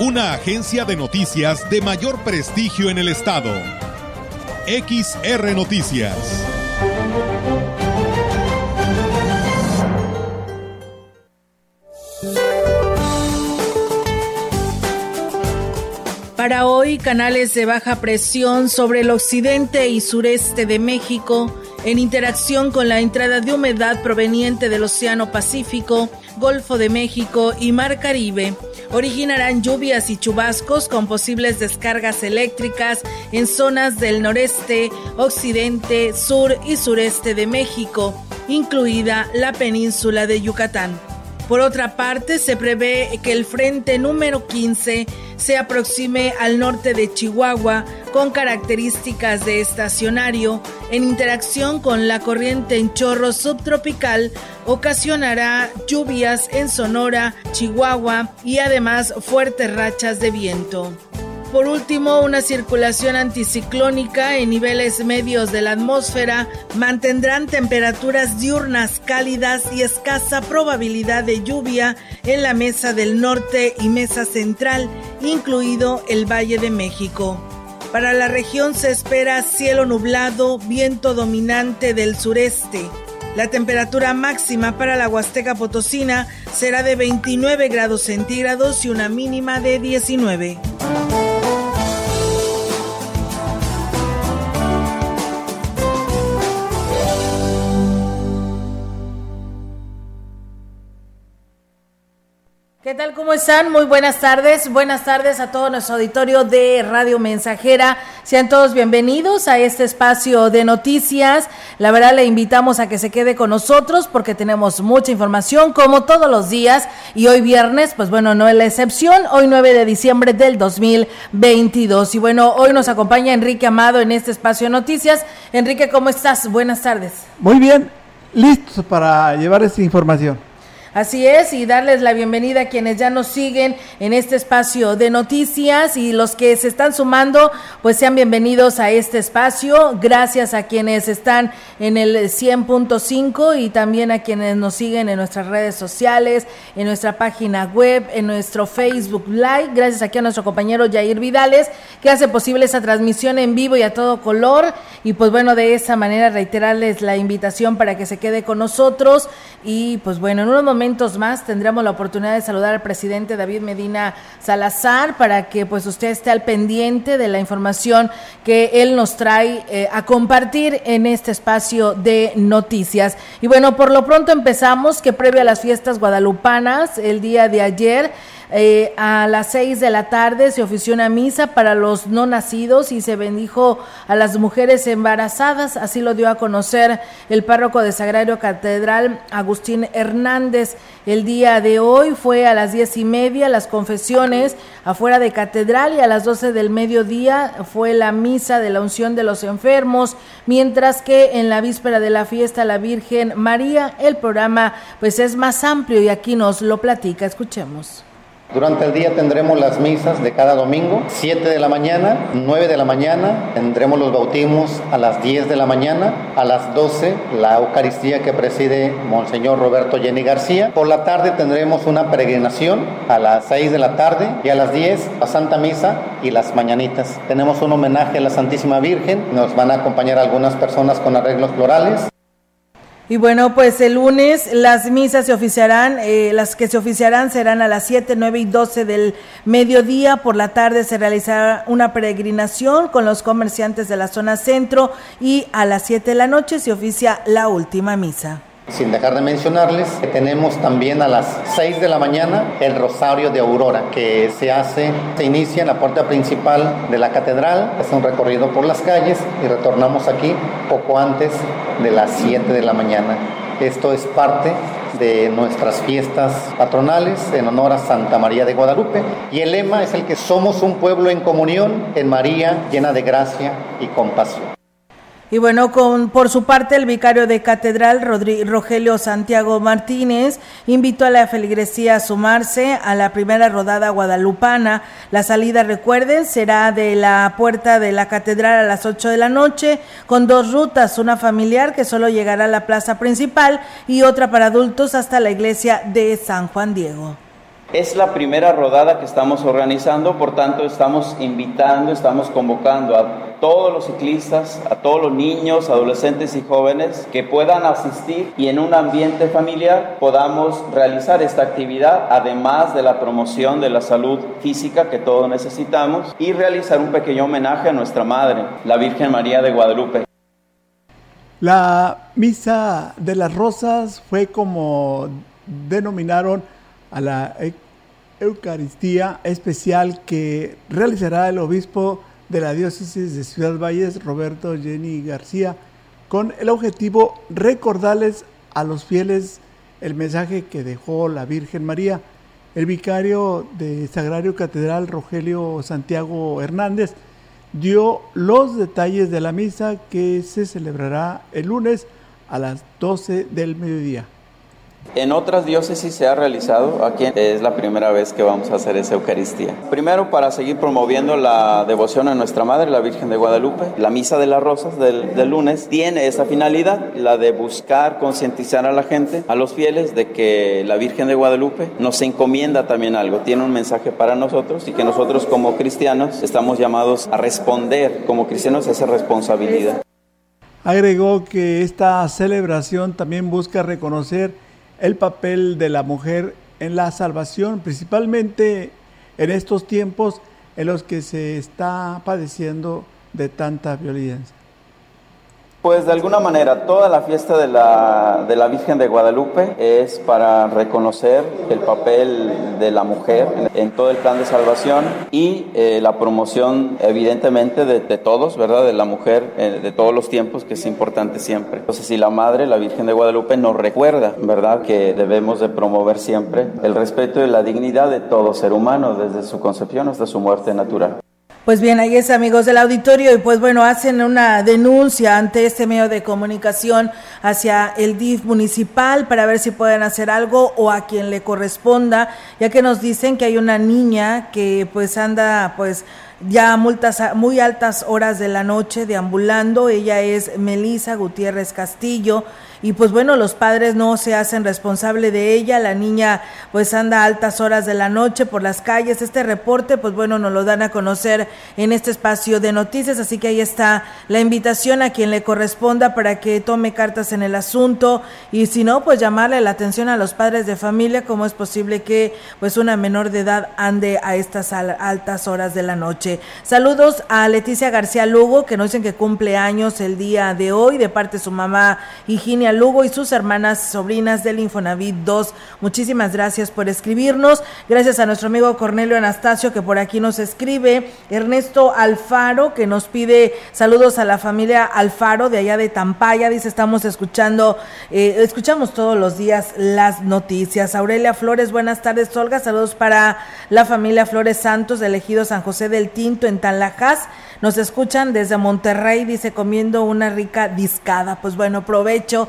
Una agencia de noticias de mayor prestigio en el estado. XR Noticias. Para hoy, canales de baja presión sobre el occidente y sureste de México, en interacción con la entrada de humedad proveniente del Océano Pacífico, Golfo de México y Mar Caribe, originarán lluvias y chubascos con posibles descargas eléctricas en zonas del noreste, occidente, sur y sureste de México, incluida la península de Yucatán. Por otra parte, se prevé que el frente número 15 se aproxime al norte de Chihuahua con características de estacionario en interacción con la corriente en chorro subtropical ocasionará lluvias en Sonora, Chihuahua y además fuertes rachas de viento. Por último, una circulación anticiclónica en niveles medios de la atmósfera mantendrán temperaturas diurnas cálidas y escasa probabilidad de lluvia en la mesa del norte y mesa central, incluido el Valle de México. Para la región se espera cielo nublado, viento dominante del sureste. La temperatura máxima para la Huasteca Potosina será de 29 grados centígrados y una mínima de 19. ¿Qué tal? ¿Cómo están? Muy buenas tardes. Buenas tardes a todo nuestro auditorio de Radio Mensajera. Sean todos bienvenidos a este espacio de noticias. La verdad le invitamos a que se quede con nosotros porque tenemos mucha información como todos los días y hoy viernes, pues bueno, no es la excepción. Hoy 9 de diciembre del 2022. Y bueno, hoy nos acompaña Enrique Amado en este espacio de noticias. Enrique, ¿cómo estás? Buenas tardes. Muy bien, listos para llevar esta información. Así es, y darles la bienvenida a quienes ya nos siguen en este espacio de noticias y los que se están sumando, pues sean bienvenidos a este espacio. Gracias a quienes están en el 100.5 y también a quienes nos siguen en nuestras redes sociales, en nuestra página web, en nuestro Facebook Live. Gracias aquí a nuestro compañero Jair Vidales, que hace posible esa transmisión en vivo y a todo color. Y pues bueno, de esa manera reiterarles la invitación para que se quede con nosotros. Y pues bueno, en unos momentos momentos más tendremos la oportunidad de saludar al presidente David Medina Salazar para que pues usted esté al pendiente de la información que él nos trae eh, a compartir en este espacio de noticias. Y bueno, por lo pronto empezamos que previo a las fiestas guadalupanas, el día de ayer, eh, a las seis de la tarde se ofició una misa para los no nacidos y se bendijo a las mujeres embarazadas. Así lo dio a conocer el párroco de Sagrario Catedral, Agustín Hernández. El día de hoy fue a las diez y media las confesiones afuera de Catedral y a las doce del mediodía fue la misa de la unción de los enfermos, mientras que en la víspera de la fiesta la Virgen María el programa pues es más amplio y aquí nos lo platica. Escuchemos. Durante el día tendremos las misas de cada domingo, 7 de la mañana, 9 de la mañana, tendremos los bautismos a las 10 de la mañana, a las 12 la Eucaristía que preside Monseñor Roberto Jenny García. Por la tarde tendremos una peregrinación a las 6 de la tarde y a las 10 la Santa Misa y las mañanitas. Tenemos un homenaje a la Santísima Virgen, nos van a acompañar algunas personas con arreglos florales. Y bueno, pues el lunes las misas se oficiarán, eh, las que se oficiarán serán a las 7, 9 y 12 del mediodía. Por la tarde se realizará una peregrinación con los comerciantes de la zona centro y a las 7 de la noche se oficia la última misa. Sin dejar de mencionarles que tenemos también a las 6 de la mañana el Rosario de Aurora, que se hace, se inicia en la puerta principal de la catedral, es un recorrido por las calles y retornamos aquí poco antes de las 7 de la mañana. Esto es parte de nuestras fiestas patronales en honor a Santa María de Guadalupe. Y el lema es el que somos un pueblo en comunión en María llena de gracia y compasión. Y bueno, con, por su parte, el vicario de catedral, Rogelio Santiago Martínez, invitó a la feligresía a sumarse a la primera rodada guadalupana. La salida, recuerden, será de la puerta de la catedral a las 8 de la noche, con dos rutas, una familiar que solo llegará a la plaza principal y otra para adultos hasta la iglesia de San Juan Diego. Es la primera rodada que estamos organizando, por tanto estamos invitando, estamos convocando a todos los ciclistas, a todos los niños, adolescentes y jóvenes que puedan asistir y en un ambiente familiar podamos realizar esta actividad, además de la promoción de la salud física que todos necesitamos y realizar un pequeño homenaje a nuestra Madre, la Virgen María de Guadalupe. La Misa de las Rosas fue como denominaron a la Eucaristía especial que realizará el obispo de la diócesis de Ciudad Valles, Roberto Jenny García, con el objetivo recordarles a los fieles el mensaje que dejó la Virgen María. El vicario de Sagrario Catedral, Rogelio Santiago Hernández, dio los detalles de la misa que se celebrará el lunes a las 12 del mediodía. En otras diócesis se ha realizado, aquí es la primera vez que vamos a hacer esa Eucaristía. Primero para seguir promoviendo la devoción a nuestra Madre, la Virgen de Guadalupe. La Misa de las Rosas del, del lunes tiene esa finalidad, la de buscar concientizar a la gente, a los fieles, de que la Virgen de Guadalupe nos encomienda también algo, tiene un mensaje para nosotros y que nosotros como cristianos estamos llamados a responder como cristianos a esa responsabilidad. Agregó que esta celebración también busca reconocer el papel de la mujer en la salvación, principalmente en estos tiempos en los que se está padeciendo de tanta violencia. Pues de alguna manera toda la fiesta de la, de la Virgen de Guadalupe es para reconocer el papel de la mujer en, todo el plan de salvación y eh, la promoción evidentemente de, todos, ¿verdad? De la mujer eh, de todos los tiempos que es importante siempre. Entonces si la Madre, la Virgen de Guadalupe nos recuerda, ¿verdad? Que debemos de promover siempre el respeto y la dignidad de todo ser humano desde su concepción hasta su muerte natural. Pues bien, ahí es amigos del auditorio y pues bueno, hacen una denuncia ante este medio de comunicación hacia el DIF municipal para ver si pueden hacer algo o a quien le corresponda, ya que nos dicen que hay una niña que pues anda pues ya a multas muy altas horas de la noche deambulando, ella es Melisa Gutiérrez Castillo y pues bueno, los padres no se hacen responsable de ella, la niña pues anda a altas horas de la noche por las calles, este reporte pues bueno, nos lo dan a conocer en este espacio de noticias, así que ahí está la invitación a quien le corresponda para que tome cartas en el asunto. Y si no, pues llamarle la atención a los padres de familia, cómo es posible que pues una menor de edad ande a estas altas horas de la noche. Saludos a Leticia García Lugo, que nos dicen que cumple años el día de hoy, de parte de su mamá Higinia Lugo y sus hermanas sobrinas del Infonavit 2. Muchísimas gracias por escribirnos. Gracias a nuestro amigo Cornelio Anastasio que por aquí nos escribe. Ernesto Alfaro que nos pide saludos a la familia Alfaro de allá de Tampaya. Dice, estamos escuchando, eh, escuchamos todos los días las noticias. Aurelia Flores, buenas tardes, Olga. Saludos para la familia Flores Santos, elegido San José del Tinto en Tanlajas. Nos escuchan desde Monterrey, dice, comiendo una rica discada. Pues bueno, provecho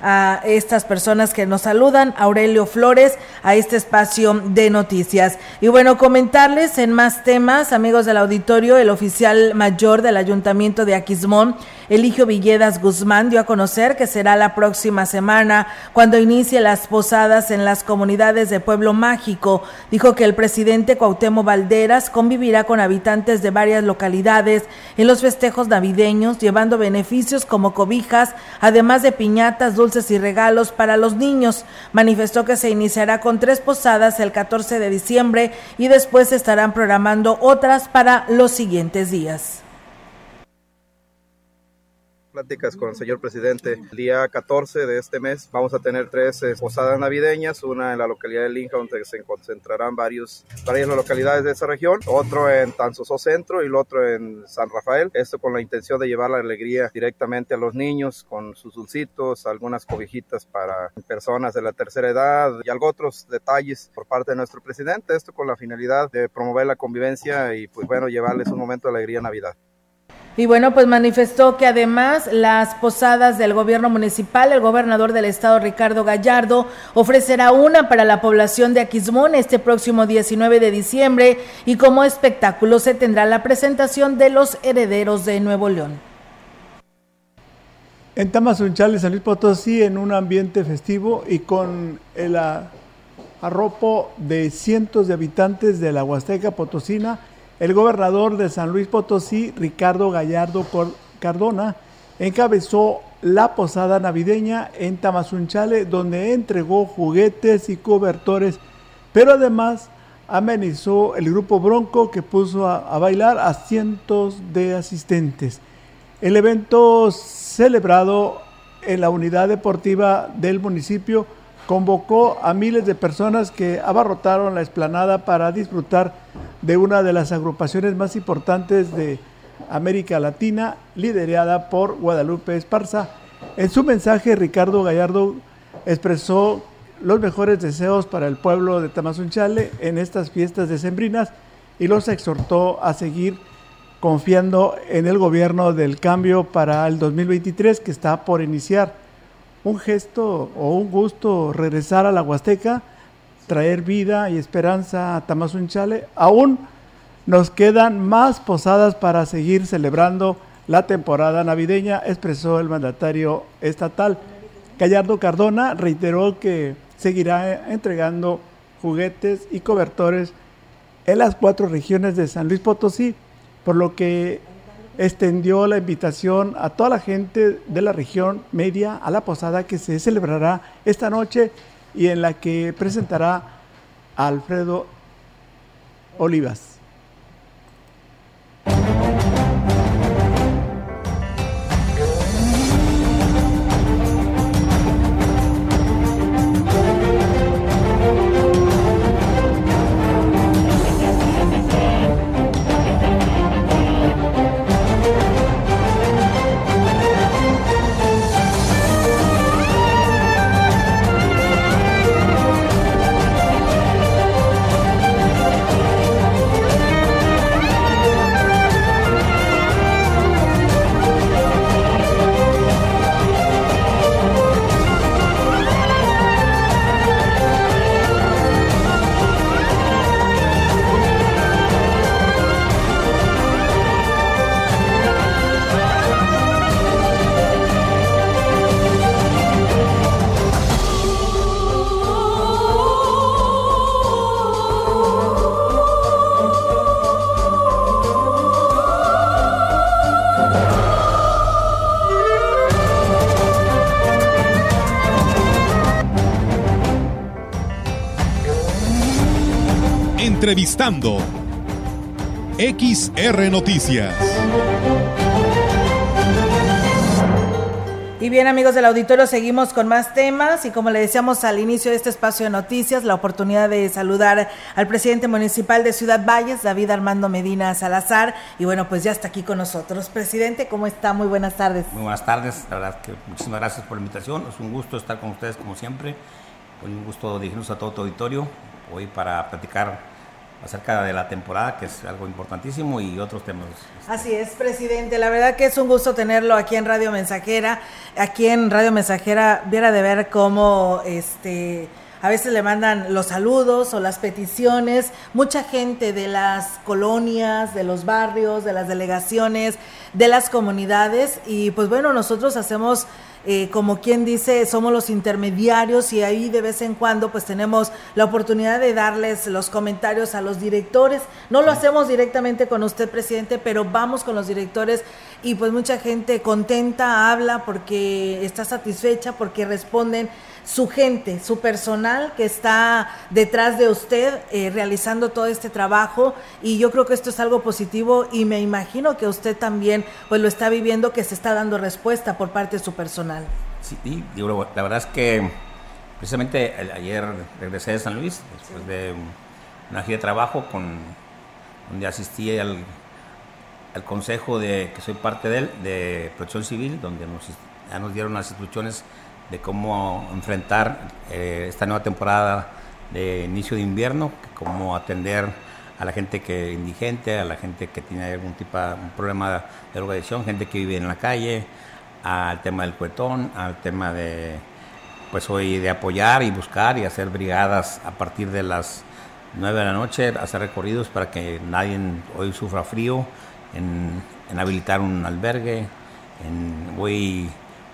a estas personas que nos saludan, Aurelio Flores, a este espacio de noticias. Y bueno, comentarles en más temas, amigos del auditorio, el oficial mayor del Ayuntamiento de Aquismón, Eligio Villedas Guzmán dio a conocer que será la próxima semana cuando inicie las posadas en las comunidades de Pueblo Mágico. Dijo que el presidente Cuauhtémoc Valderas convivirá con habitantes de varias localidades en los festejos navideños, llevando beneficios como cobijas, además de piñatas, dulces y regalos para los niños. Manifestó que se iniciará con tres posadas el 14 de diciembre y después estarán programando otras para los siguientes días. Pláticas con el señor presidente. El día 14 de este mes vamos a tener tres eh, posadas navideñas, una en la localidad de Linja donde se concentrarán varios, varias localidades de esa región, otro en Tanzosó Centro y el otro en San Rafael. Esto con la intención de llevar la alegría directamente a los niños con sus dulcitos, algunas cobijitas para personas de la tercera edad y algo otros detalles por parte de nuestro presidente. Esto con la finalidad de promover la convivencia y pues bueno, llevarles un momento de alegría Navidad. Y bueno, pues manifestó que además las posadas del gobierno municipal, el gobernador del estado Ricardo Gallardo ofrecerá una para la población de Aquismón este próximo 19 de diciembre y como espectáculo se tendrá la presentación de los herederos de Nuevo León. En Tamazunchale, San Luis Potosí, en un ambiente festivo y con el arropo de cientos de habitantes de la Huasteca Potosina, el gobernador de San Luis Potosí, Ricardo Gallardo Cardona, encabezó la posada navideña en Tamazunchale, donde entregó juguetes y cobertores, pero además amenizó el grupo Bronco que puso a, a bailar a cientos de asistentes. El evento celebrado en la unidad deportiva del municipio convocó a miles de personas que abarrotaron la explanada para disfrutar de una de las agrupaciones más importantes de América Latina, liderada por Guadalupe Esparza. En su mensaje, Ricardo Gallardo expresó los mejores deseos para el pueblo de Tamazunchale en estas fiestas decembrinas y los exhortó a seguir confiando en el gobierno del cambio para el 2023 que está por iniciar un gesto o un gusto regresar a la Huasteca, traer vida y esperanza a Tamazunchale. Aún nos quedan más posadas para seguir celebrando la temporada navideña, expresó el mandatario estatal. Gallardo Cardona reiteró que seguirá entregando juguetes y cobertores en las cuatro regiones de San Luis Potosí, por lo que extendió la invitación a toda la gente de la región media a la posada que se celebrará esta noche y en la que presentará a Alfredo Olivas. Entrevistando XR Noticias. Y bien amigos del auditorio, seguimos con más temas y como le decíamos al inicio de este espacio de noticias, la oportunidad de saludar al presidente municipal de Ciudad Valles, David Armando Medina Salazar, y bueno, pues ya está aquí con nosotros. Presidente, ¿cómo está? Muy buenas tardes. Muy buenas tardes, la verdad que muchísimas gracias por la invitación, es un gusto estar con ustedes como siempre, un gusto dirigirnos a todo tu auditorio, hoy para platicar acerca de la temporada, que es algo importantísimo, y otros temas. Así es, presidente. La verdad que es un gusto tenerlo aquí en Radio Mensajera. Aquí en Radio Mensajera, viera de ver cómo este a veces le mandan los saludos o las peticiones, mucha gente de las colonias, de los barrios, de las delegaciones, de las comunidades y pues bueno, nosotros hacemos eh, como quien dice, somos los intermediarios y ahí de vez en cuando pues tenemos la oportunidad de darles los comentarios a los directores. No lo hacemos directamente con usted, presidente, pero vamos con los directores y pues mucha gente contenta habla porque está satisfecha, porque responden su gente, su personal que está detrás de usted eh, realizando todo este trabajo y yo creo que esto es algo positivo y me imagino que usted también pues lo está viviendo, que se está dando respuesta por parte de su personal. Sí, la verdad es que precisamente ayer regresé de San Luis después de una gira de trabajo con donde asistí al, al consejo de que soy parte de él de Protección Civil, donde nos, ya nos dieron las instrucciones de cómo enfrentar eh, esta nueva temporada de inicio de invierno, cómo atender a la gente que indigente, a la gente que tiene algún tipo de problema de drogadicción, gente que vive en la calle, al tema del cuetón, al tema de pues hoy de apoyar y buscar y hacer brigadas a partir de las 9 de la noche, hacer recorridos para que nadie hoy sufra frío, en, habilitar un albergue, en voy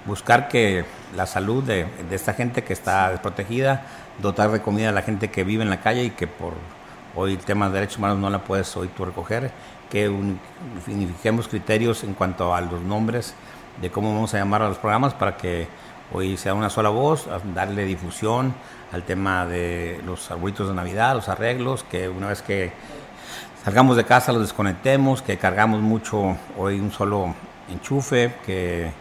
buscar que la salud de, esta gente que está desprotegida, dotar de comida a la gente que vive en la calle y que por hoy temas de derechos humanos no la puedes hoy tú recoger, que unifiquemos criterios en cuanto a los nombres de cómo vamos a llamar a los programas para que hoy sea una sola voz, darle difusión al tema de los arbolitos de Navidad, los arreglos, que una vez que salgamos de casa los desconectemos, que cargamos mucho hoy un solo enchufe, que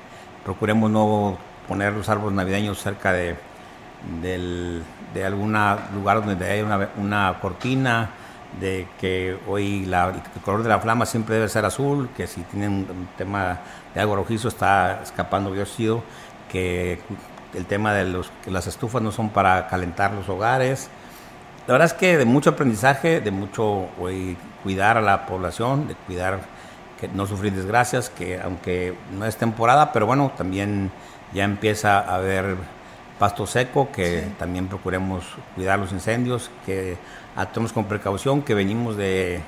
procuremos no poner los árboles navideños cerca de, de algún lugar donde haya una, cortina, de que hoy el color de la flama siempre debe ser azul, que si tienen un, tema de algo rojizo está escapando bióxido, que el tema de los, que las estufas no son para calentar los hogares. La verdad es que de mucho aprendizaje, de mucho hoy, cuidar a la población, de cuidar que no sufrir desgracias, que aunque no es temporada, pero bueno, también ya empieza a haber pasto seco, que también procuremos cuidar los incendios, que actuemos con precaución, que venimos de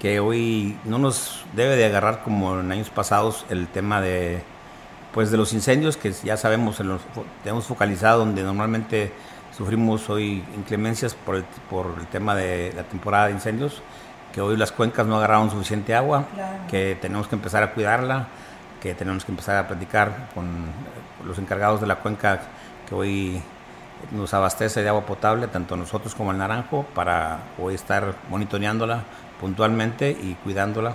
que hoy no nos debe de agarrar como en años pasados el tema de pues de los incendios que ya sabemos tenemos focalizado donde normalmente sufrimos hoy inclemencias por el, por el tema de la temporada de incendios que hoy las cuencas no agarraron suficiente agua que tenemos que empezar a cuidarla que tenemos que empezar a platicar con los encargados de la cuenca que hoy nos abastece de agua potable, tanto nosotros como el Naranjo, para hoy estar monitoreándola puntualmente y cuidándola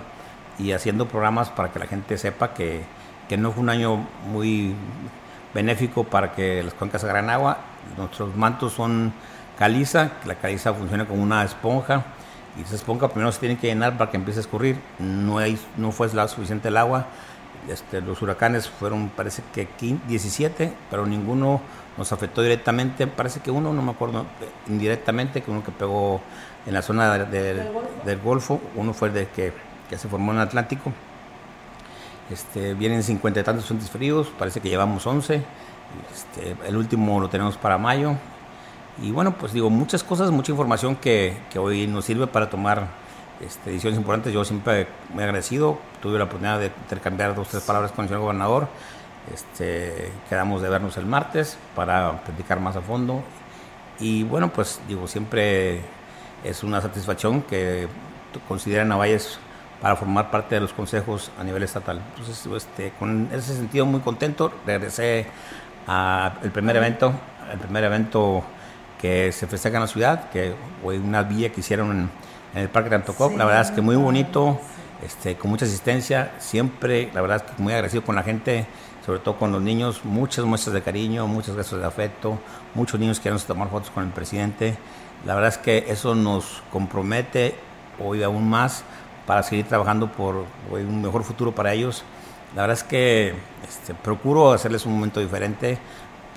y haciendo programas para que la gente sepa que, que no fue un año muy benéfico para que las cuencas agarren agua. Nuestros mantos son caliza, la caliza funciona como una esponja y esa esponja primero se tiene que llenar para que empiece a escurrir. No, hay, no fue la suficiente el agua. Este, los huracanes fueron, parece que 17, pero ninguno nos afectó directamente, parece que uno, no me acuerdo, indirectamente, que uno que pegó en la zona del, Golfo, uno fue el de que, que, se formó en el Atlántico. Este, vienen cincuenta y tantos frentes fríos, parece que llevamos 11, este, el último lo tenemos para mayo. Y bueno, pues digo, muchas cosas, mucha información que, que hoy nos sirve para tomar este, decisiones importantes. Yo siempre muy agradecido, tuve la oportunidad de intercambiar dos, tres palabras con el señor gobernador este, quedamos de vernos el martes para platicar más a fondo. Y bueno, pues digo, siempre es una satisfacción que consideren a Valles para formar parte de los consejos a nivel estatal. Entonces, este, con ese sentido muy contento, regresé al primer evento, el primer evento que se festeja en la ciudad, que fue una villa que hicieron en, el Parque de Antocop. la verdad es que muy bonito, este, con mucha asistencia, siempre, la verdad es que muy agradecido con la gente sobre todo con los niños, muchas muestras de cariño, muchas gestos de afecto, muchos niños quieren tomar fotos con el presidente. La verdad es que eso nos compromete hoy aún más para seguir trabajando por un mejor futuro para ellos. La verdad es que este, procuro hacerles un momento diferente,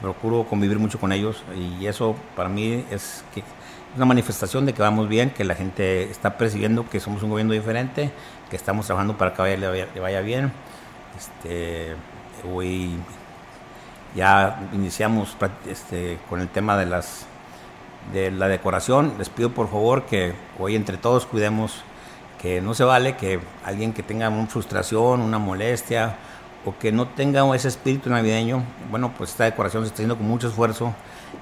procuro convivir mucho con ellos y eso para mí es que una manifestación de que vamos bien, que la gente está percibiendo que somos un gobierno diferente, que estamos trabajando para que vaya, le, vaya, bien. Este, hoy ya iniciamos este, con el tema de las de la decoración. Les pido por favor que hoy entre todos cuidemos que no se vale que alguien que tenga una frustración, una molestia o que no tenga ese espíritu navideño, bueno, pues esta decoración se está haciendo con mucho esfuerzo,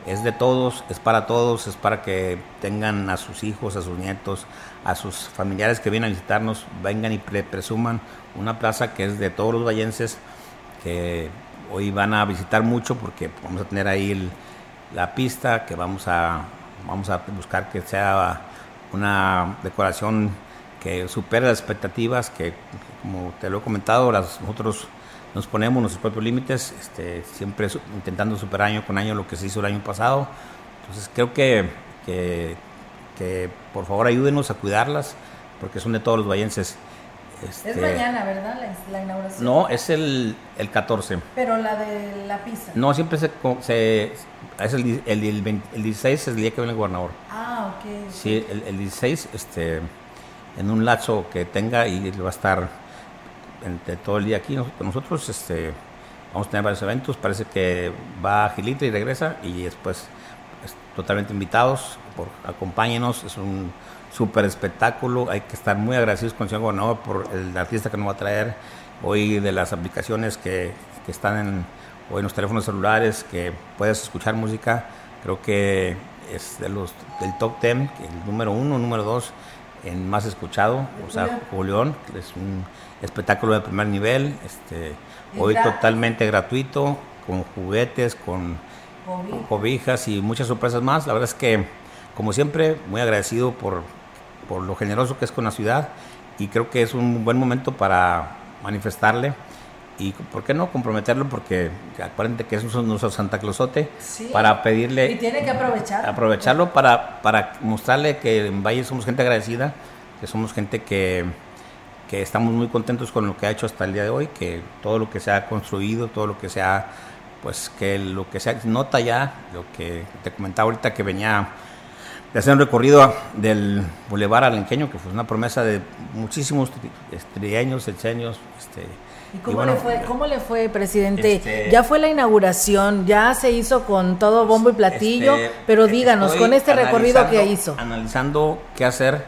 es de todos, es para todos, es para que tengan a sus hijos, a sus nietos, a sus familiares que vienen a visitarnos, vengan y presuman una plaza que es de todos los vallenses, que hoy van a visitar mucho porque vamos a tener ahí la pista, que vamos a, vamos a buscar que sea una decoración que supere las expectativas, que como te lo he comentado, las, nosotros nos ponemos nuestros propios límites, este, siempre intentando superar año con año lo que se hizo el año pasado. Entonces creo que, que, que por favor ayúdenos a cuidarlas, porque son de todos los vallenses. Este, es mañana, ¿verdad? La, inauguración. No, es el, el 14. Pero la de la pizza. No, siempre se. se es el, el, el, 16 es el día que viene el gobernador. Ah, ok. Sí, el, el 16, este, en un lazo que tenga y va a estar entre todo el día aquí. Nosotros este, vamos a tener varios eventos. Parece que va a Gilita y regresa y después totalmente invitados. Por, acompáñenos. Es un súper espectáculo. Hay que estar muy agradecidos con el señor gobernador por el artista que nos va a traer hoy de las aplicaciones que, que están en, hoy en los teléfonos celulares, que puedes escuchar música. Creo que es de los, del top 10, el número uno, número dos en más escuchado, o sea, Julián, es un espectáculo de primer nivel, este, hoy totalmente gratuito, con juguetes, con cobijas y muchas sorpresas más. La verdad es que, como siempre, muy agradecido por, por lo generoso que es con la ciudad y creo que es un buen momento para manifestarle y por qué no comprometerlo porque aparente que es nuestro Santa Clausote para pedirle y tiene que aprovechar aprovecharlo para, para mostrarle que en Valle somos gente agradecida que somos gente que, que estamos muy contentos con lo que ha hecho hasta el día de hoy que todo lo que se ha construido todo lo que se ha pues que lo que se nota ya lo que te comentaba ahorita que venía de hacer un recorrido del Boulevard Alenqueño, que fue una promesa de muchísimos trieños, sexenios. Este, ¿Y cómo, le, fue, cómo le fue, presidente? Este, ya fue la inauguración, ya se hizo con todo bombo y platillo, este, pero díganos, con este recorrido que hizo. Analizando qué hacer.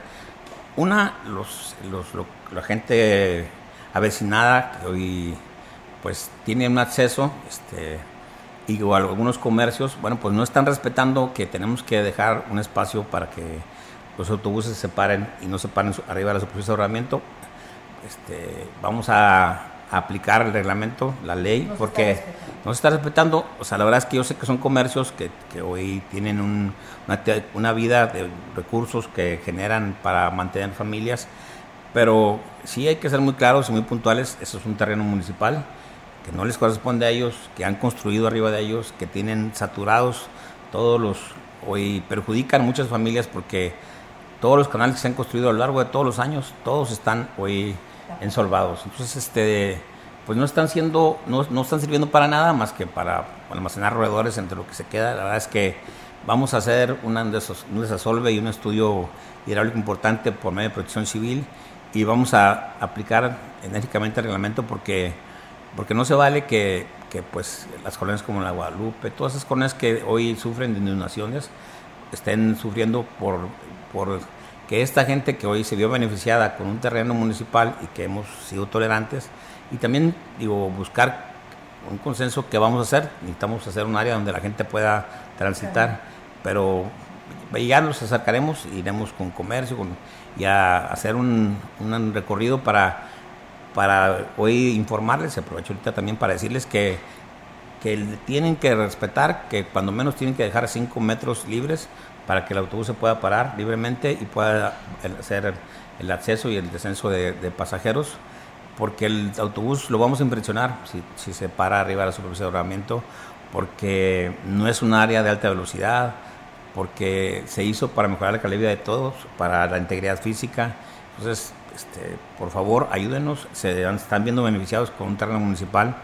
Una, los, los, la gente avecinada que hoy pues tiene un acceso, este, y o algunos comercios, bueno, pues no están respetando que tenemos que dejar un espacio para que los autobuses se paren y no se paren arriba de la superficie de ahorramiento. Este, vamos a, aplicar el reglamento, la ley, porque no se está respetando. O sea, la verdad es que yo sé que son comercios que, que hoy tienen un, una, una, vida de recursos que generan para mantener familias, pero sí hay que ser muy claros y muy puntuales. Eso es un terreno municipal que no les corresponde a ellos, que han construido arriba de ellos, que tienen saturados todos los, hoy perjudican muchas familias porque todos los canales que se han construido a lo largo de todos los años, todos están hoy ensolvados. Entonces, este, pues no están siendo, no, no están sirviendo para nada más que para almacenar roedores entre lo que se queda. La verdad es que vamos a hacer una, un desasolve y un estudio hidráulico importante por medio de protección civil y vamos a aplicar enérgicamente el reglamento porque porque no se vale que, que pues las colonias como la Guadalupe, todas esas colonias que hoy sufren de inundaciones, estén sufriendo por, por que esta gente que hoy se vio beneficiada con un terreno municipal y que hemos sido tolerantes, y también digo, buscar un consenso que vamos a hacer, necesitamos hacer un área donde la gente pueda transitar, pero ya nos acercaremos, iremos con comercio con, y a hacer un, un recorrido para para hoy informarles, aprovecho ahorita también para decirles que, que tienen que respetar, que cuando menos tienen que dejar 5 metros libres para que el autobús se pueda parar libremente y pueda hacer el acceso y el descenso de, pasajeros, porque el autobús lo vamos a impresionar si, se para arriba de la superficie de ordenamiento, porque no es un área de alta velocidad, porque se hizo para mejorar la calidad de todos, para la integridad física. Entonces, este, por favor, ayúdenos, se están viendo beneficiados con un terreno municipal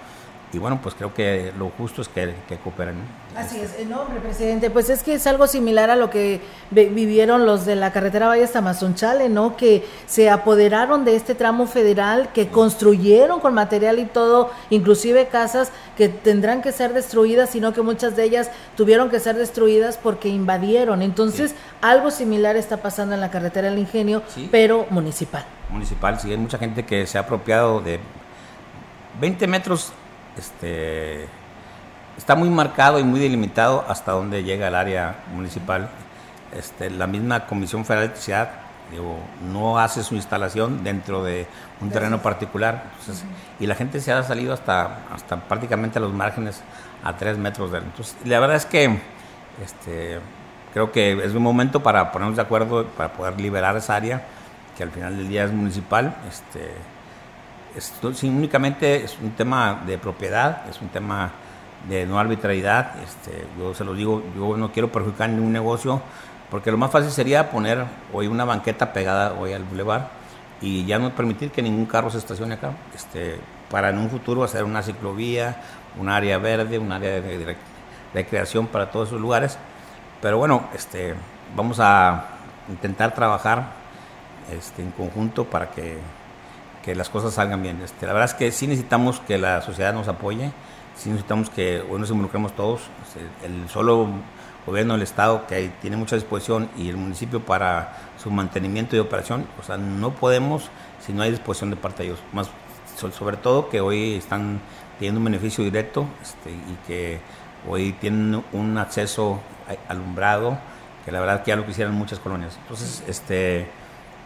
y bueno, pues creo que lo justo es que, cooperen. Así es, el nombre, presidente, pues es que es algo similar a lo que vivieron los de la carretera Valles Tamazunchale, ¿no? Que se apoderaron de este tramo federal, que construyeron con material y todo, inclusive casas que tendrán que ser destruidas, sino que muchas de ellas tuvieron que ser destruidas porque invadieron. Entonces, algo similar está pasando en la carretera del Ingenio, pero municipal. Municipal, sí, hay mucha gente que se ha apropiado de 20 metros este, está muy marcado y muy delimitado hasta donde llega el área municipal. Este, la misma Comisión Federal de Electricidad no hace su instalación dentro de un terreno particular. Y la gente se ha salido hasta, hasta prácticamente a los márgenes a tres metros de él. Entonces, la verdad es que Este, creo que es un momento para ponernos de acuerdo, para poder liberar esa área, que al final del día es municipal. Este, esto, únicamente es un tema de propiedad, es un tema de no arbitrariedad. Este, yo se lo digo, yo no quiero perjudicar ningún negocio, porque lo más fácil sería poner hoy una banqueta pegada hoy al bulevar y ya no permitir que ningún carro se estacione acá. Este, para en un futuro hacer una ciclovía, un área verde, un área de, recreación para todos esos lugares. Pero bueno, este, vamos a intentar trabajar este, en conjunto para que, que, las cosas salgan bien. Este, la verdad es que sí necesitamos que la sociedad nos apoye, sí necesitamos que hoy nos involucremos todos. Este, el solo gobierno del Estado que tiene mucha disposición y el municipio para su mantenimiento y operación, o sea, no podemos si no hay disposición de parte de ellos. Más sobre todo que hoy están teniendo un beneficio directo este, y que hoy tienen un acceso alumbrado que la verdad que ya lo quisieran muchas colonias. Entonces, este,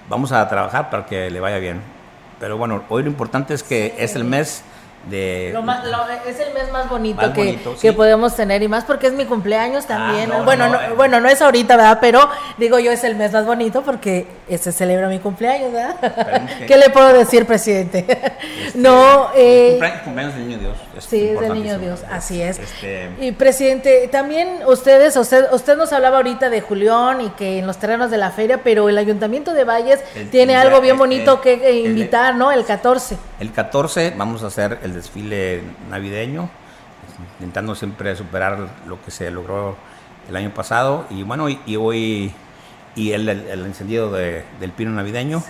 vamos a trabajar para que le vaya bien. Pero bueno, hoy lo importante es que es el mes es el mes más bonito, que, que, podemos tener y más porque es mi cumpleaños también. Ah, bueno, no, eh. bueno, no es ahorita, ¿verdad? Pero digo yo es el mes más bonito porque se celebra mi cumpleaños, ¿verdad? ¿Qué le puedo decir, presidente? Este, no. Eh, cumpleaños del niño Dios. sí, es del niño Dios, así es. Este, y presidente, también ustedes, usted, usted nos hablaba ahorita de Julián y que en los terrenos de la feria, pero el Ayuntamiento de Valles tiene algo bien bonito que invitar, ¿no? El 14. El 14 vamos a hacer el desfile navideño, intentando siempre superar lo que se logró el año pasado. Y bueno, y, hoy, y el, el, encendido del pino navideño,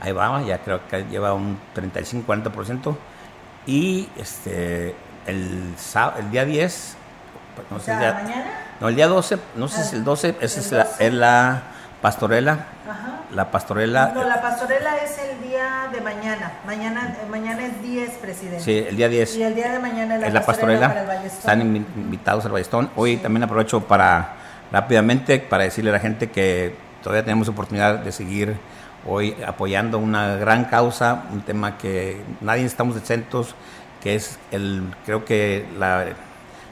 ahí va, ya creo que lleva un 35-40%. Y este, el, el día 10, no o sea, mañana? No, el día 12, no sé si es el 12, esa es la, es la pastorela la pastorela. No, la pastorela es el día de mañana. Mañana, mañana es 10, presidente. Sí, el día 10. Y el día de mañana es la, pastorela. Están invitados al Ballestón. Hoy también aprovecho para rápidamente para decirle a la gente que todavía tenemos oportunidad de seguir hoy apoyando una gran causa, un tema que nadie estamos exentos, que es el, creo que la,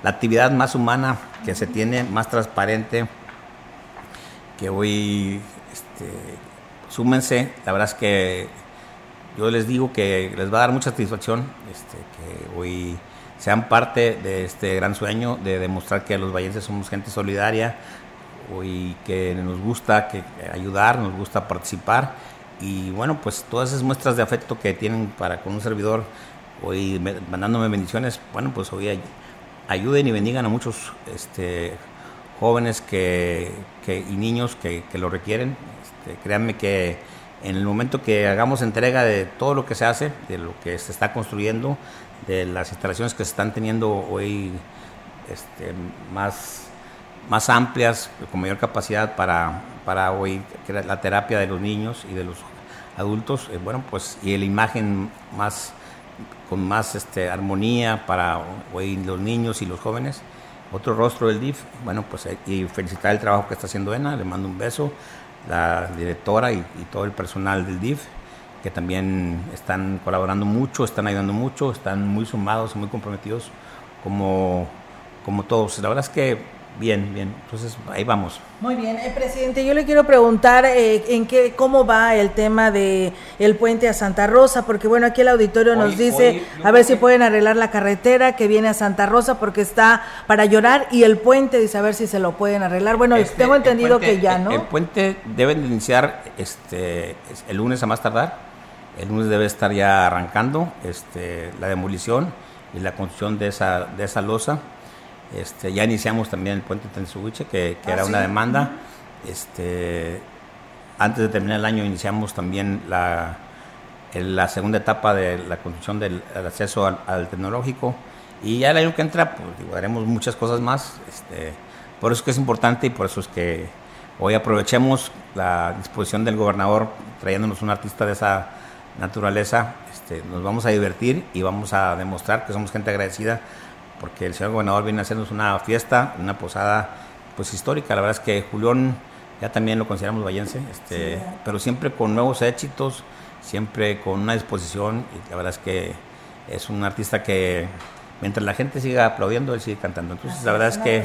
la actividad más humana que se tiene, más transparente, que hoy este, súmense, la verdad es que yo les digo que les va a dar mucha satisfacción este, que hoy sean parte de este gran sueño de demostrar que los vallenses somos gente solidaria y que nos gusta que, ayudar, nos gusta participar. Y bueno, pues todas esas muestras de afecto que tienen para con un servidor hoy mandándome bendiciones, bueno, pues hoy ayuden y bendigan a muchos este, jóvenes que, y niños que, que lo requieren este, créanme que en el momento que hagamos entrega de todo lo que se hace, de lo que se está construyendo, de las instalaciones que se están teniendo hoy este, más, más amplias, con mayor capacidad para, para hoy la terapia de los niños y de los adultos, eh, bueno, pues y la imagen más con más este, armonía para hoy los niños y los jóvenes. Otro rostro del DIF, bueno, pues eh, y felicitar el trabajo que está haciendo ENA, le mando un beso la directora y, todo el personal del DIF, que también están colaborando mucho, están ayudando mucho, están muy sumados, muy comprometidos, como, como todos. La verdad es que Bien, bien. Entonces ahí vamos. Muy bien, eh, presidente. Yo le quiero preguntar eh, en qué, cómo va el tema de el puente a Santa Rosa, porque bueno aquí el auditorio nos dice a ver si pueden arreglar la carretera que viene a Santa Rosa porque está para llorar y el puente dice a ver si se lo pueden arreglar. Bueno, este, tengo entendido que ya, ¿no? El, puente deben de iniciar este el lunes a más tardar. El lunes debe estar ya arrancando este la demolición y la construcción de esa de esa losa este, ya iniciamos también el puente Tensuguche, que, que era ah, una demanda. Este, antes de terminar el año iniciamos también la, la segunda etapa de la construcción del acceso al, tecnológico. Y ya el año que entra, pues haremos muchas cosas más. Este, por eso es que es importante y por eso es que hoy aprovechemos la disposición del gobernador trayéndonos un artista de esa naturaleza. Este, nos vamos a divertir y vamos a demostrar que somos gente agradecida porque el señor gobernador viene a hacernos una fiesta, una posada pues histórica. La verdad es que Julián ya también lo consideramos vallense, este, pero siempre con nuevos éxitos, siempre con una disposición y la verdad es que es un artista que mientras la gente siga aplaudiendo, él sigue cantando. Entonces, la verdad es, que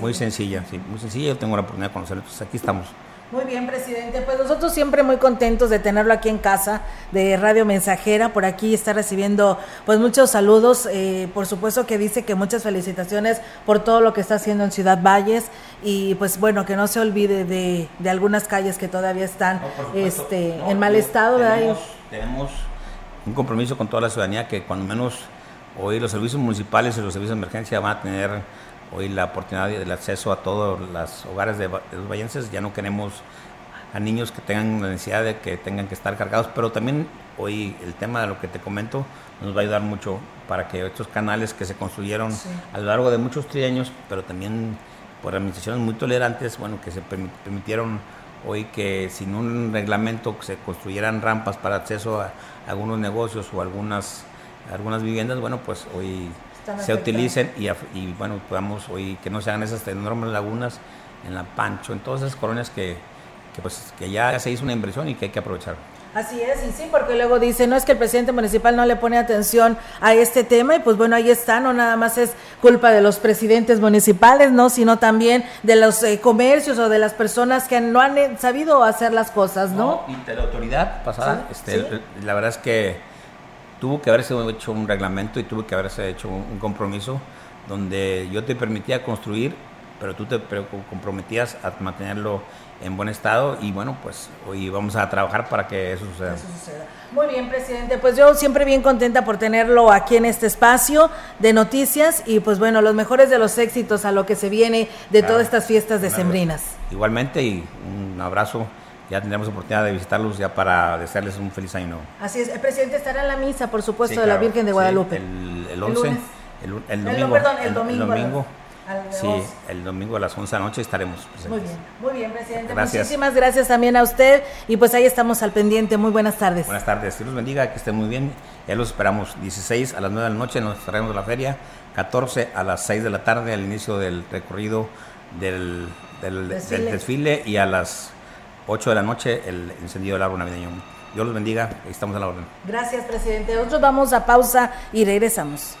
muy sencilla. sí, muy sencilla. Yo tengo la oportunidad de conocerlo. Entonces, aquí estamos. Muy bien, presidente. Pues nosotros siempre muy contentos de tenerlo aquí en casa de Radio Mensajera. Por aquí está recibiendo pues muchos saludos. Eh, por supuesto que dice que muchas felicitaciones por todo lo que está haciendo en Ciudad Valles y pues bueno, que no se olvide de, de algunas calles que todavía están este, en mal estado. Tenemos, tenemos un compromiso con toda la ciudadanía que cuando menos hoy los servicios municipales y los servicios de emergencia van a tener hoy la oportunidad del acceso a todos los hogares de, los vallenses. Ya no queremos a niños que tengan la necesidad de que tengan que estar cargados, pero también hoy el tema de lo que te comento nos va a ayudar mucho para que estos canales que se construyeron a lo largo de muchos trienios, pero también por administraciones muy tolerantes, bueno, que se permitieron hoy que sin un reglamento se construyeran rampas para acceso a algunos negocios o algunas algunas viviendas, bueno, pues hoy se utilicen y, y, bueno, podamos hoy que no se hagan esas enormes lagunas en la Pancho, en todas esas colonias que, que, pues, que ya se hizo una inversión y que hay que aprovechar. Así es, y sí, porque luego dice, no es que el presidente municipal no le pone atención a este tema, y pues bueno, ahí está, no nada más es culpa de los presidentes municipales, ¿no? Sino también de los eh, comercios o de las personas que no han eh, sabido hacer las cosas, ¿no? y de la autoridad pasada, este, la verdad es que tuvo que haberse hecho un reglamento y tuvo que haberse hecho un, compromiso donde yo te permitía construir, pero tú te comprometías a mantenerlo en buen estado y bueno, pues hoy vamos a trabajar para que eso suceda. Muy bien, presidente. Pues yo siempre bien contenta por tenerlo aquí en este espacio de noticias y pues bueno, los mejores de los éxitos a lo que se viene de todas estas fiestas decembrinas. Igualmente y un abrazo ya tendremos oportunidad de visitarlos ya para desearles un feliz año nuevo. Así es, el presidente estará en la misa, por supuesto, de la Virgen de Guadalupe. el, 11, el, el, domingo. perdón, el, domingo. sí, el domingo a las 11 de la noche estaremos presentes. Muy bien, muy bien, presidente. Muchísimas gracias también a usted y pues ahí estamos al pendiente. Muy buenas tardes. Buenas tardes, Dios los bendiga, que estén muy bien. Ya los esperamos 16 a las 9 de la noche, nos traemos de la feria, 14 a las 6 de la tarde al inicio del recorrido del, del desfile y a las 8 de la noche el encendido del árbol navideño. Dios los bendiga, estamos a la orden. Gracias, presidente. Nosotros vamos a pausa y regresamos.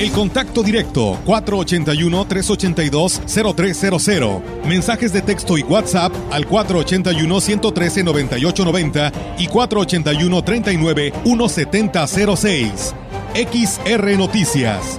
El contacto directo 481-382-0300. Mensajes de texto y WhatsApp al 481-113-9890 y 481-39-1706. XR Noticias.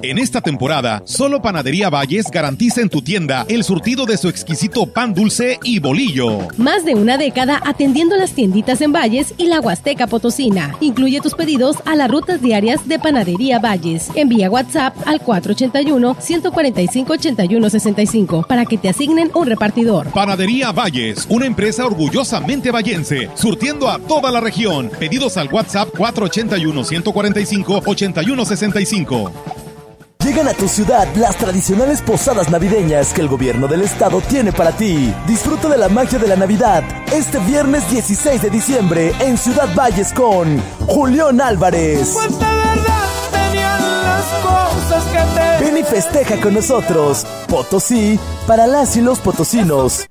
En esta temporada, solo Panadería Valles garantiza en tu tienda el surtido de su exquisito pan dulce y bolillo. Más de una década atendiendo las tienditas en Valles y la Huasteca Potosina. Incluye tus pedidos a las rutas diarias de Panadería Valles. Envía WhatsApp al 481-145-8165 para que te asignen un repartidor. Panadería Valles, una empresa orgullosamente vallense, surtiendo a toda la región. Pedidos al WhatsApp 481-145-8165. Llegan a tu ciudad las tradicionales posadas navideñas que el gobierno del estado tiene para ti. Disfruta de la magia de la Navidad este viernes 16 de diciembre en Ciudad Valles con Julián Álvarez. Ven y festeja con nosotros. Potosí para las y los potosinos.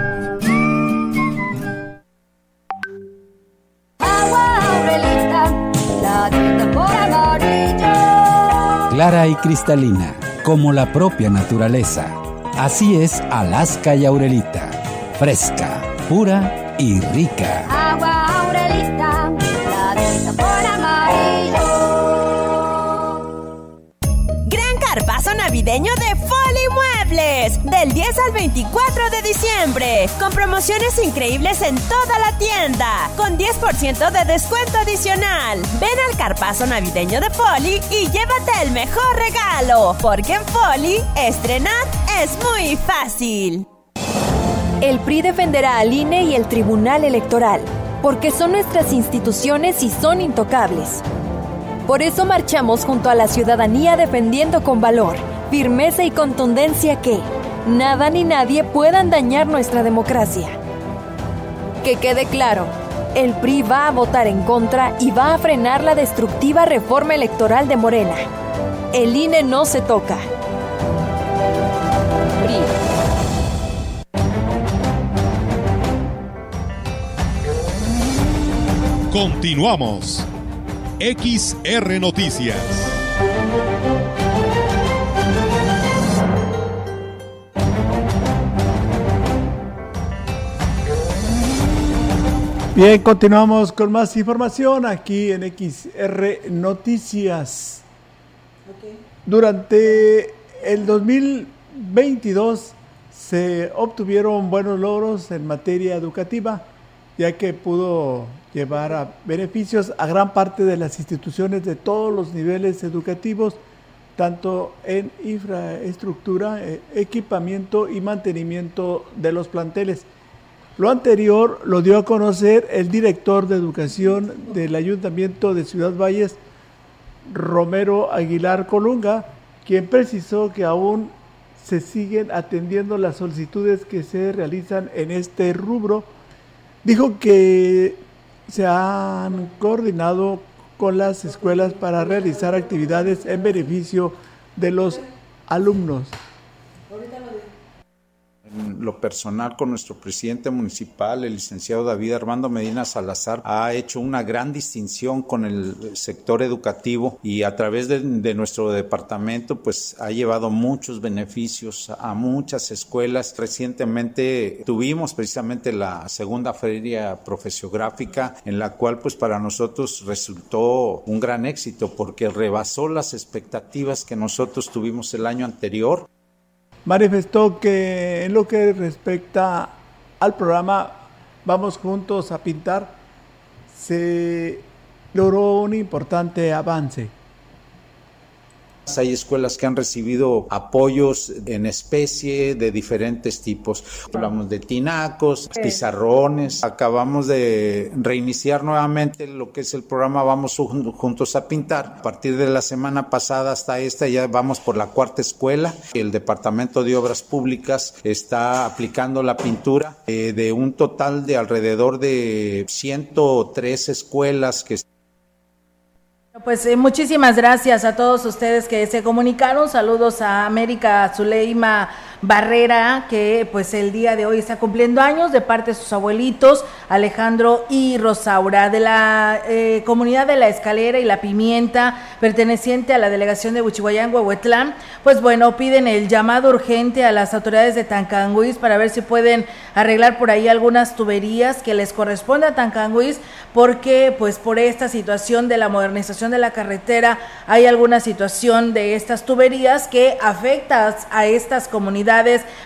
Clara y cristalina, como la propia naturaleza. Así es Alaska y Aurelita. Fresca, pura y rica. Agua Aurelita, la doradita por amarillo. Gran carpazo navideño del 10 al 24 de diciembre, con promociones increíbles en toda la tienda, con 10% de descuento adicional. Ven al carpazo navideño de Foli y llévate el mejor regalo, porque en Foli estrenar es muy fácil. El PRI defenderá al INE y el Tribunal Electoral, porque son nuestras instituciones y son intocables. Por eso marchamos junto a la ciudadanía defendiendo con valor, firmeza y contundencia que nada ni nadie puedan dañar nuestra democracia. Que quede claro, el PRI va a votar en contra y va a frenar la destructiva reforma electoral de Morena. El INE no se toca. Continuamos. XR Noticias. Bien, continuamos con más información aquí en XR Noticias. Durante el 2022 se obtuvieron buenos logros en materia educativa, ya que pudo llevar a beneficios a gran parte de las instituciones de todos los niveles educativos, tanto en infraestructura, eh, equipamiento y mantenimiento de los planteles. Lo anterior lo dio a conocer el director de educación del Ayuntamiento de Ciudad Valles, Romero Aguilar Colunga, quien precisó que aún se siguen atendiendo las solicitudes que se realizan en este rubro. Dijo que se han coordinado con las escuelas para realizar actividades en beneficio de los alumnos. Lo personal con nuestro presidente municipal, el licenciado David Armando Medina Salazar, ha hecho una gran distinción con el sector educativo y a través de, de nuestro departamento pues ha llevado muchos beneficios a muchas escuelas. Recientemente tuvimos precisamente la segunda feria profesiográfica en la cual pues para nosotros resultó un gran éxito porque rebasó las expectativas que nosotros tuvimos el año anterior manifestó que en lo que respecta al programa Vamos Juntos a Pintar, se logró un importante avance. Hay escuelas que han recibido apoyos en especie de diferentes tipos. Hablamos de tinacos, pizarrones. Acabamos de reiniciar nuevamente lo que es el programa Vamos Juntos a Pintar. A partir de la semana pasada hasta esta ya vamos por la cuarta escuela. El Departamento de Obras Públicas está aplicando la pintura eh, de un total de alrededor de 103 escuelas que pues eh, muchísimas gracias a todos ustedes que se comunicaron. Saludos a América Zuleima Barrera, que pues el día de hoy está cumpliendo años de parte de sus abuelitos, Alejandro y Rosaura, de la eh, comunidad de La Escalera y La Pimienta, perteneciente a la delegación de Huichihuayán, Huehuetlán. Pues bueno, piden el llamado urgente a las autoridades de Tancanguis para ver si pueden arreglar por ahí algunas tuberías que les corresponde a Tancanguis, porque pues por esta situación de la modernización de la carretera hay alguna situación de estas tuberías que afecta a estas comunidades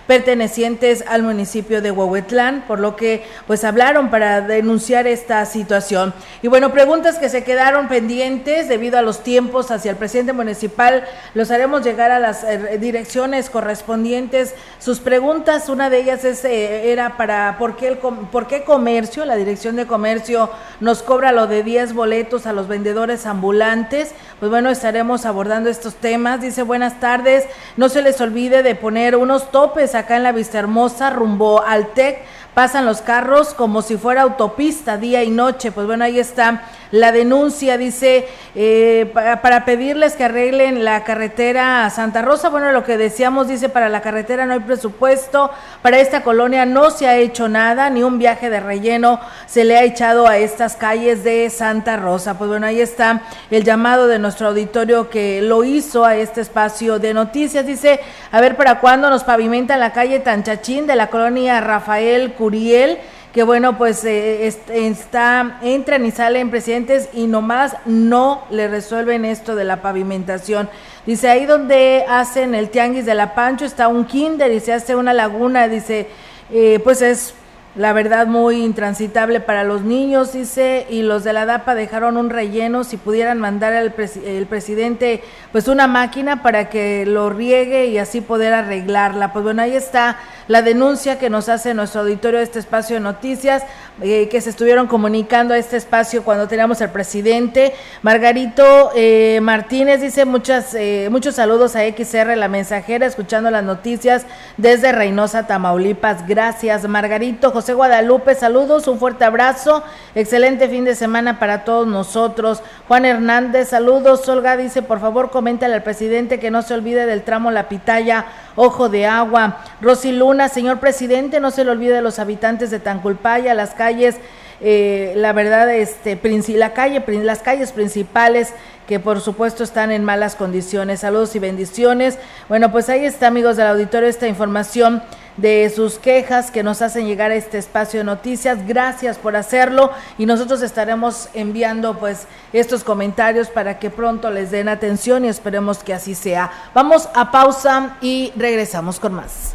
pertenecientes al municipio de Huehuetlán, por lo que pues hablaron para denunciar esta situación. Y bueno, preguntas que se quedaron pendientes debido a los tiempos hacia el presidente municipal, los haremos llegar a las eh, direcciones correspondientes. Sus preguntas, una de ellas es, eh, era para por qué, el, por qué comercio, la dirección de comercio nos cobra lo de 10 boletos a los vendedores ambulantes. Pues bueno, estaremos abordando estos temas. Dice, buenas tardes, no se les olvide de poner unos topes acá en la Vista Hermosa, rumbo al TEC. Pasan los carros como si fuera autopista día y noche. Pues bueno, ahí está la denuncia, dice, eh, para, pedirles que arreglen la carretera Santa Rosa. Bueno, lo que decíamos, dice, para la carretera no hay presupuesto, para esta colonia no se ha hecho nada, ni un viaje de relleno se le ha echado a estas calles de Santa Rosa. Pues bueno, ahí está el llamado de nuestro auditorio que lo hizo a este espacio de noticias. Dice, a ver, ¿para cuándo nos pavimentan la calle Tanchachín de la colonia Rafael Curiel? que bueno, pues eh, está, entran y salen presidentes y nomás no le resuelven esto de la pavimentación. Dice, ahí donde hacen el tianguis de la Pancho está un kinder y se hace una laguna, dice, eh, pues es la verdad muy intransitable para los niños, dice, y los de la DAPA dejaron un relleno, si pudieran mandar al el presidente pues una máquina para que lo riegue y así poder arreglarla. Pues bueno, ahí está la denuncia que nos hace nuestro auditorio de este espacio de noticias, eh, que se estuvieron comunicando a este espacio cuando teníamos al presidente. Margarito eh, Martínez dice muchas, eh, muchos saludos a XR, la mensajera, escuchando las noticias desde Reynosa, Tamaulipas. Gracias, Margarito. José Guadalupe, saludos, un fuerte abrazo. Excelente fin de semana para todos nosotros. Juan Hernández, saludos. Olga dice, por favor, coméntale al presidente que no se olvide del tramo La Pitaya, Ojo de Agua. Rosy Luna, señor presidente, no se le olvide de los habitantes de Tanculpaya, las calles, eh, la verdad, este, la calle, las calles principales que por supuesto están en malas condiciones. Saludos y bendiciones. Bueno, pues ahí está, amigos del auditorio, esta información de sus quejas que nos hacen llegar a este espacio de noticias. Gracias por hacerlo y nosotros estaremos enviando pues estos comentarios para que pronto les den atención y esperemos que así sea. Vamos a pausa y regresamos con más.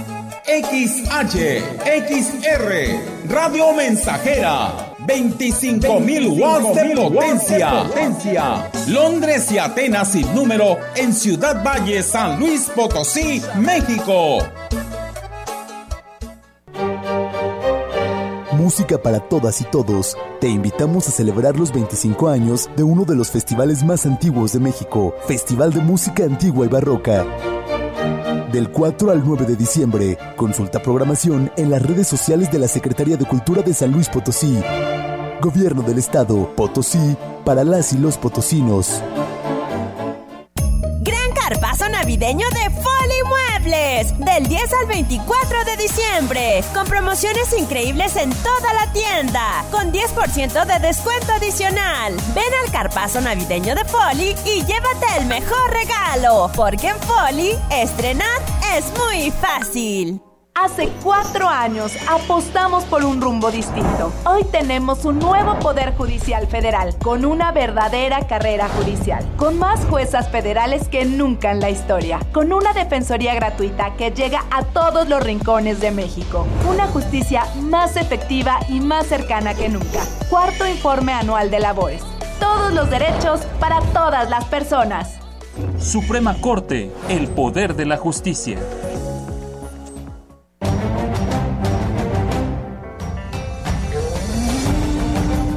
XH, XR, Radio Mensajera, 25.000 watts de potencia. Londres y Atenas sin número en Ciudad Valle, San Luis Potosí, México. Música para todas y todos. Te invitamos a celebrar los 25 años de uno de los festivales más antiguos de México, Festival de Música Antigua y Barroca del 4 al 9 de diciembre. Consulta programación en las redes sociales de la Secretaría de Cultura de San Luis Potosí. Gobierno del Estado, Potosí, para las y los potosinos. Gran carpazo navideño de Del 10 al 24 de diciembre. Con promociones increíbles en toda la tienda. Con 10% de descuento adicional. Ven al carpazo navideño de Foli y llévate el mejor regalo. Porque en Foli, estrenar es muy fácil. Hace cuatro años apostamos por un rumbo distinto. Hoy tenemos un nuevo Poder Judicial Federal con una verdadera carrera judicial, con más juezas federales que nunca en la historia, con una defensoría gratuita que llega a todos los rincones de México, una justicia más efectiva y más cercana que nunca. Cuarto informe anual de labores. Todos los derechos para todas las personas. Suprema Corte, el poder de la justicia.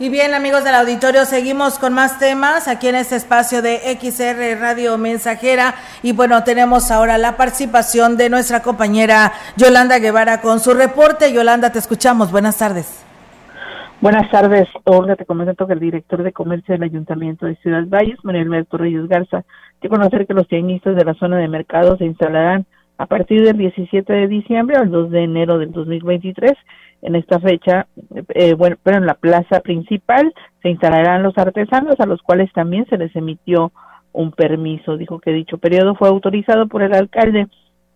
Y bien, amigos del auditorio, seguimos con más temas aquí en este espacio de XR Radio Mensajera. Y bueno, tenemos ahora la participación de nuestra compañera Yolanda Guevara con su reporte. Yolanda, te escuchamos. Buenas tardes. Buenas tardes, Olga. Te comento que el director de comercio del Ayuntamiento de Ciudad Valles, Manuel Alberto Reyes Garza, dio conocer que los tianguistas de la zona de mercado se instalarán a partir del 17 de diciembre al 2 de enero del 2023 en esta fecha, eh, bueno, pero en la plaza principal se instalarán los artesanos a los cuales también se les emitió un permiso. Dijo que dicho periodo fue autorizado por el alcalde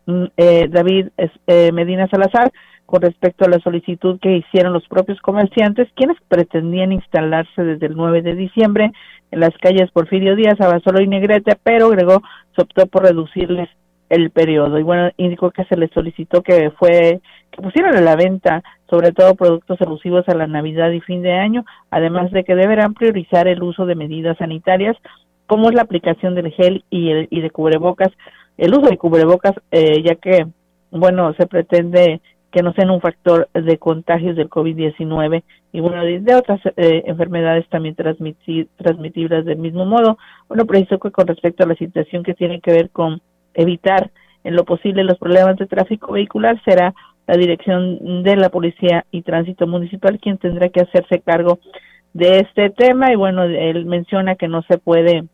mm, eh, David eh, Medina Salazar con respecto a la solicitud que hicieron los propios comerciantes, quienes pretendían instalarse desde el 9 de diciembre en las calles Porfirio Díaz, Abasolo y Negrete, pero agregó se optó por reducirles el periodo. Y bueno, indicó que se le solicitó que fue que pusieran a la venta sobre todo productos alusivos a la Navidad y fin de año, además de que deberán priorizar el uso de medidas sanitarias como es la aplicación del gel y, el, y de cubrebocas, el uso de cubrebocas, eh, ya que, bueno, se pretende que no sean un factor de contagios del COVID-19 y bueno, de, otras eh, enfermedades también transmitibles del mismo modo. Bueno, preciso que con respecto a la situación que tiene que ver con evitar en lo posible los problemas de tráfico vehicular, será la dirección de la Policía y Tránsito Municipal quien tendrá que hacerse cargo de este tema. Y bueno, él menciona que no se puede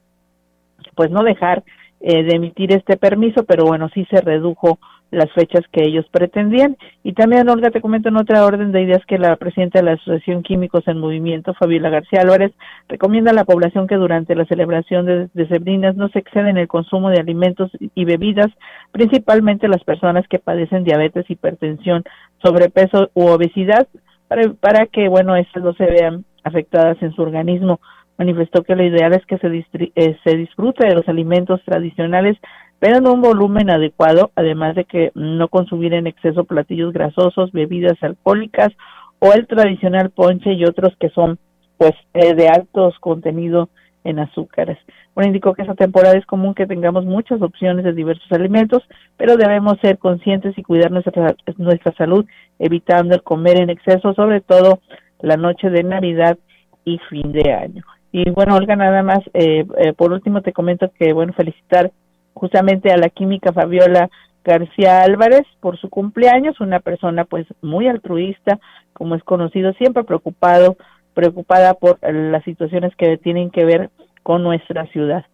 pues no dejar eh, de emitir este permiso, pero bueno, sí se redujo las fechas que ellos pretendían. Y también, Olga, te comento en otra orden de ideas que la presidenta de la Asociación Químicos en Movimiento, Fabiola García Álvarez, recomienda a la población que durante la celebración de, de no se exceda en el consumo de alimentos y bebidas, principalmente las personas que padecen diabetes, hipertensión, sobrepeso u obesidad, para, para que, bueno, estas no se vean afectadas en su organismo manifestó que lo ideal es que se, eh, se disfrute de los alimentos tradicionales pero un volumen adecuado, además de que no consumir en exceso platillos grasosos, bebidas alcohólicas o el tradicional ponche y otros que son pues eh, de altos contenido en azúcares. Bueno, indicó que esta temporada es común que tengamos muchas opciones de diversos alimentos, pero debemos ser conscientes y cuidar nuestra, nuestra salud, evitando el comer en exceso, sobre todo la noche de Navidad y fin de año. Y bueno, Olga, nada más, eh, eh, por último te comento que, bueno, felicitar justamente a la química Fabiola García Álvarez por su cumpleaños, una persona pues muy altruista, como es conocido, siempre preocupado, preocupada por las situaciones que tienen que ver con nuestra ciudad.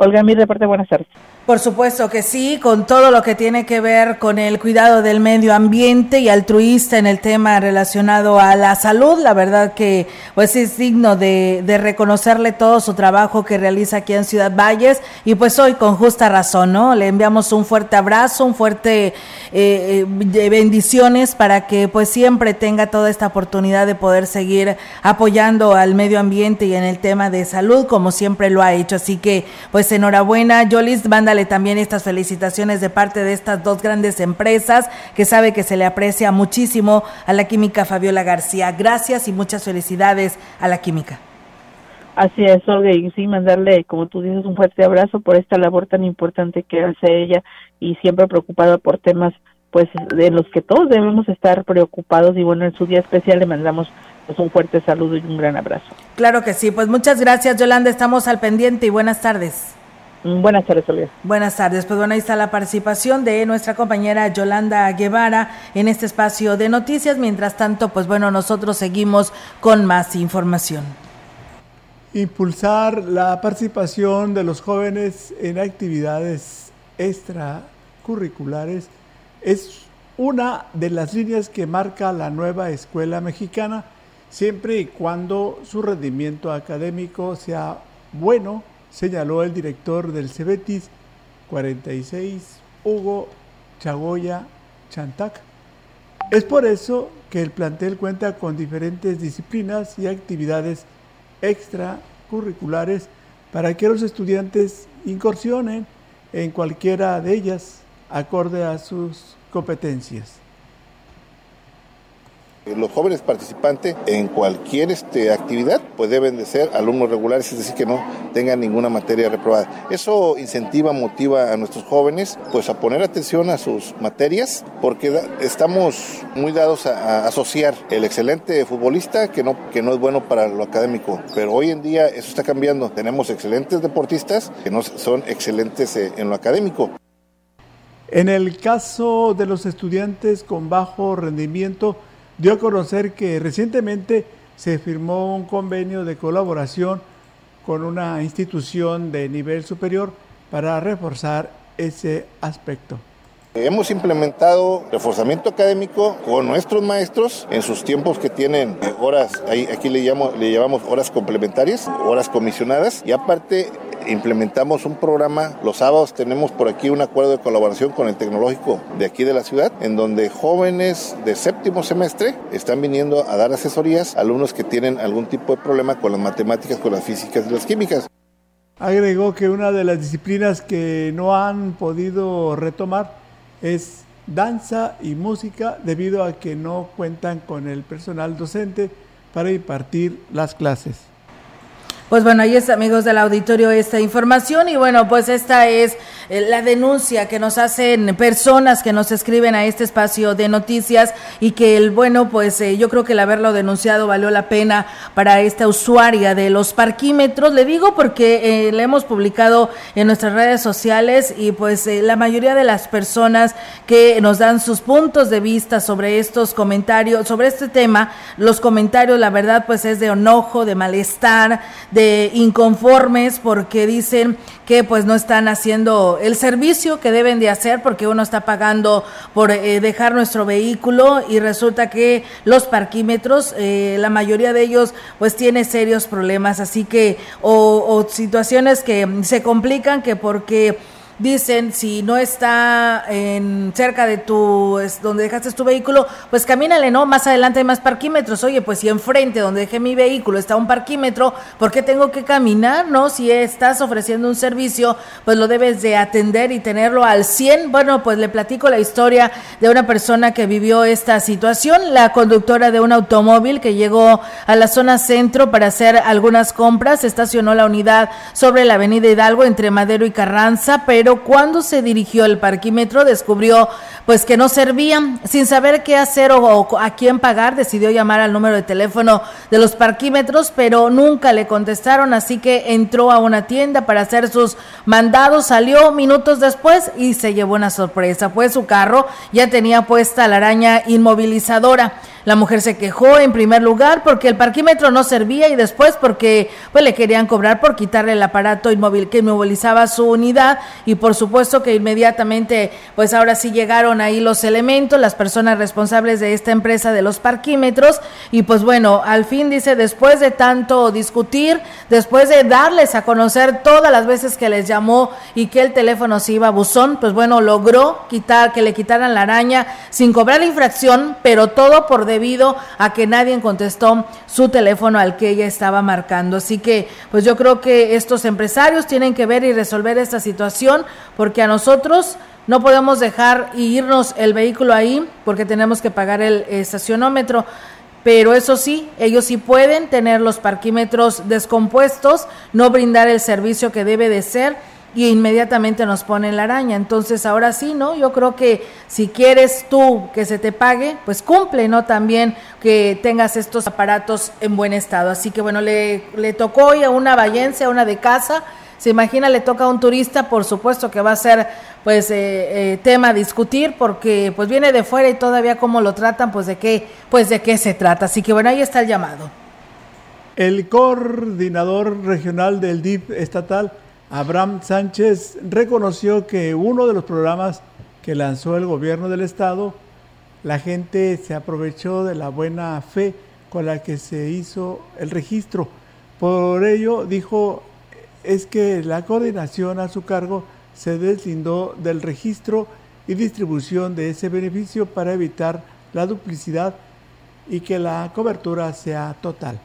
Olga, mi reporte, buenas tardes. Por supuesto que sí, con todo lo que tiene que ver con el cuidado del medio ambiente y altruista en el tema relacionado a la salud. La verdad que pues es digno de, reconocerle todo su trabajo que realiza aquí en Ciudad Valles y pues hoy con justa razón, ¿no? Le enviamos un fuerte abrazo, un fuerte eh, eh bendiciones para que pues siempre tenga toda esta oportunidad de poder seguir apoyando al medio ambiente y en el tema de salud como siempre lo ha hecho. Así que pues enhorabuena, Jolis, mándale también estas felicitaciones de parte de estas dos grandes empresas que sabe que se le aprecia muchísimo a la química Fabiola García. Gracias y muchas felicidades a la química. Así es, Olga, y sí, mandarle, como tú dices, un fuerte abrazo por esta labor tan importante que hace ella y siempre preocupada por temas pues de los que todos debemos estar preocupados y bueno, en su día especial le mandamos pues, un fuerte saludo y un gran abrazo. Claro que sí, pues muchas gracias Yolanda, estamos al pendiente y buenas tardes. Mm, buenas tardes, Olga. Buenas tardes. Pues bueno, ahí está la participación de nuestra compañera Yolanda Guevara en este espacio de noticias. Mientras tanto, pues bueno, nosotros seguimos con más información. Impulsar la participación de los jóvenes en actividades extracurriculares es una de las líneas que marca la nueva escuela mexicana, siempre y cuando su rendimiento académico sea bueno señaló el director del Cebetis 46, Hugo Chagoya Chantac. Es por eso que el plantel cuenta con diferentes disciplinas y actividades extracurriculares para que los estudiantes incursionen en cualquiera de ellas acorde a sus competencias. Los jóvenes participantes en cualquier este, actividad pues deben de ser alumnos regulares, es decir, que no tengan ninguna materia reprobada. Eso incentiva, motiva a nuestros jóvenes pues a poner atención a sus materias porque estamos muy dados a, asociar el excelente futbolista que no, que no es bueno para lo académico. Pero hoy en día eso está cambiando. Tenemos excelentes deportistas que no son excelentes eh, en lo académico. En el caso de los estudiantes con bajo rendimiento, dio a conocer que recientemente se firmó un convenio de colaboración con una institución de nivel superior para reforzar ese aspecto. Hemos implementado reforzamiento académico con nuestros maestros en sus tiempos que tienen horas, aquí le, le llamamos horas complementarias, horas comisionadas, y aparte implementamos un programa, los sábados tenemos por aquí un acuerdo de colaboración con el tecnológico de aquí de la ciudad, en donde jóvenes de séptimo semestre están viniendo a dar asesorías a alumnos que tienen algún tipo de problema con las matemáticas, con las físicas y las químicas. Agregó que una de las disciplinas que no han podido retomar es danza y música debido a que no cuentan con el personal docente para impartir las clases. Pues bueno, ahí es amigos del auditorio esta información. Y bueno, pues esta es la denuncia que nos hacen personas que nos escriben a este espacio de noticias y que el bueno, pues eh, yo creo que el haberlo denunciado valió la pena para esta usuaria de los parquímetros. Le digo porque eh, le hemos publicado en nuestras redes sociales y pues la mayoría de las personas que nos dan sus puntos de vista sobre estos comentarios, sobre este tema, los comentarios, la verdad, pues es de enojo, de malestar, de inconformes porque dicen que pues no están haciendo el servicio que deben de hacer porque uno está pagando por eh, dejar nuestro vehículo y resulta que los parquímetros, eh, la mayoría de ellos pues tiene serios problemas, así que o, o situaciones que se complican que porque dicen si no está en cerca de tu es, donde dejaste tu vehículo, pues camínale, ¿no? Más adelante hay más parquímetros. Oye, pues si enfrente donde dejé mi vehículo está un parquímetro, ¿por qué tengo que caminar, no? Si estás ofreciendo un servicio, pues lo debes de atender y tenerlo al 100. Bueno, pues le platico la historia de una persona que vivió esta situación, la conductora de un automóvil que llegó a la zona centro para hacer algunas compras, estacionó la unidad sobre la avenida Hidalgo entre Madero y Carranza, pero pero cuando se dirigió al parquímetro descubrió pues que no servían. Sin saber qué hacer o, a quién pagar, decidió llamar al número de teléfono de los parquímetros, pero nunca le contestaron, así que entró a una tienda para hacer sus mandados, salió minutos después y se llevó una sorpresa, pues su carro ya tenía puesta la araña inmovilizadora. La mujer se quejó en primer lugar porque el parquímetro no servía y después porque pues le querían cobrar por quitarle el aparato inmóvil que inmovilizaba su unidad y por supuesto que inmediatamente pues ahora sí llegaron ahí los elementos, las personas responsables de esta empresa de los parquímetros y pues bueno, al fin dice después de tanto discutir, después de darles a conocer todas las veces que les llamó y que el teléfono se iba a buzón, pues bueno, logró quitar que le quitaran la araña sin cobrar la infracción, pero todo por de debido a que nadie contestó su teléfono al que ella estaba marcando. Así que, pues yo creo que estos empresarios tienen que ver y resolver esta situación porque a nosotros no podemos dejar irnos el vehículo ahí porque tenemos que pagar el estacionómetro. Pero eso sí, ellos sí pueden tener los parquímetros descompuestos, no brindar el servicio que debe de ser y inmediatamente nos ponen la araña. Entonces, ahora sí, ¿no? Yo creo que si quieres tú que se te pague, pues cumple, ¿no? También que tengas estos aparatos en buen estado. Así que bueno, le, le tocó hoy a una vallense, a una de casa. Se imagina, le toca a un turista, por supuesto que va a ser pues eh, eh, tema a discutir porque pues viene de fuera y todavía cómo lo tratan, pues de qué, pues de qué se trata. Así que bueno, ahí está el llamado. El coordinador regional del DIP estatal Abraham Sánchez reconoció que uno de los programas que lanzó el gobierno del estado, la gente se aprovechó de la buena fe con la que se hizo el registro. Por ello, dijo, es que la coordinación a su cargo se deslindó del registro y distribución de ese beneficio para evitar la duplicidad y que la cobertura sea total.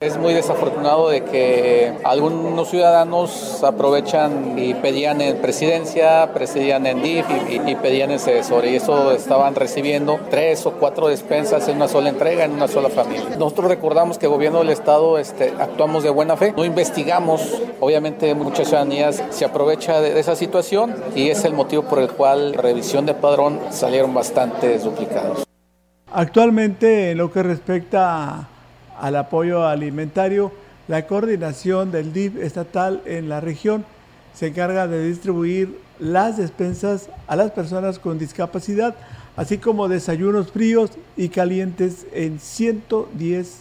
Es muy desafortunado de que algunos ciudadanos aprovechan y pedían en presidencia, presidían en DIF y, pedían ese sobre y eso estaban recibiendo tres o cuatro despensas en una sola entrega, en una sola familia. Nosotros recordamos que el gobierno del Estado este, actuamos de buena fe, no investigamos, obviamente muchas ciudadanías se aprovecha de, esa situación y es el motivo por el cual revisión de padrón salieron bastante duplicados. Actualmente en lo que respecta al apoyo alimentario, la coordinación del DIF estatal en la región se encarga de distribuir las despensas a las personas con discapacidad, así como desayunos fríos y calientes en 110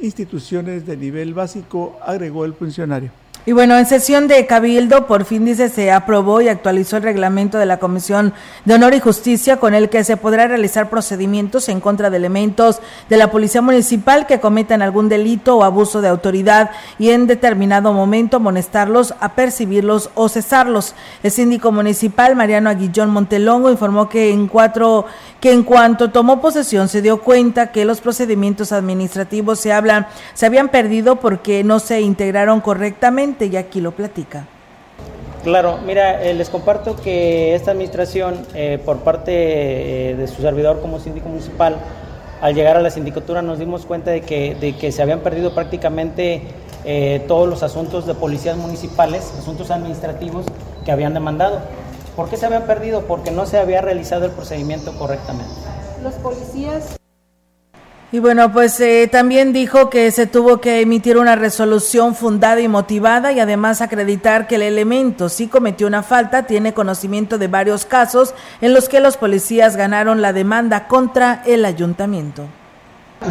instituciones de nivel básico, agregó el funcionario. Y bueno, en sesión de Cabildo, por fin dice, se aprobó y actualizó el reglamento de la Comisión de Honor y Justicia con el que se podrá realizar procedimientos en contra de elementos de la Policía Municipal que cometan algún delito o abuso de autoridad y en determinado momento amonestarlos, apercibirlos o cesarlos. El síndico municipal, Mariano Aguillón Montelongo, informó que en cuatro, que en cuanto tomó posesión se dio cuenta que los procedimientos administrativos se hablan, se habían perdido porque no se integraron correctamente y aquí lo platica. Claro, mira, eh, les comparto que esta administración, eh, por parte eh, de su servidor como síndico municipal, al llegar a la sindicatura nos dimos cuenta de que, de que se habían perdido prácticamente todos los asuntos de policías municipales, asuntos administrativos que habían demandado. ¿Por qué se habían perdido? Porque no se había realizado el procedimiento correctamente. Los policías y bueno, pues eh, también dijo que se tuvo que emitir una resolución fundada y motivada y además acreditar que el elemento sí cometió una falta, tiene conocimiento de varios casos en los que los policías ganaron la demanda contra el ayuntamiento.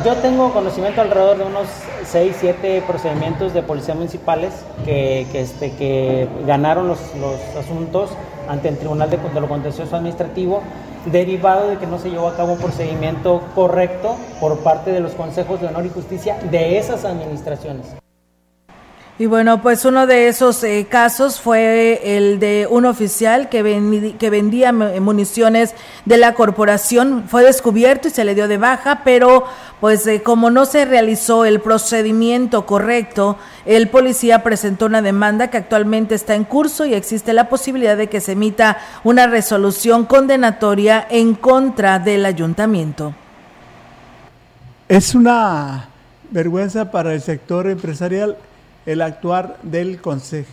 Yo tengo conocimiento alrededor de unos 6, 7 procedimientos de policías municipales que, este, que ganaron los, asuntos ante el Tribunal de lo Contencioso Administrativo derivado de que no se llevó a cabo un procedimiento correcto por parte de los consejos de honor y justicia de esas administraciones. Y bueno, pues uno de esos eh, casos fue el de un oficial que, que vendía municiones de la corporación. Fue descubierto y se le dio de baja, pero pues eh, como no se realizó el procedimiento correcto, el policía presentó una demanda que actualmente está en curso y existe la posibilidad de que se emita una resolución condenatoria en contra del ayuntamiento. Es una vergüenza para el sector empresarial el actuar del Consejo,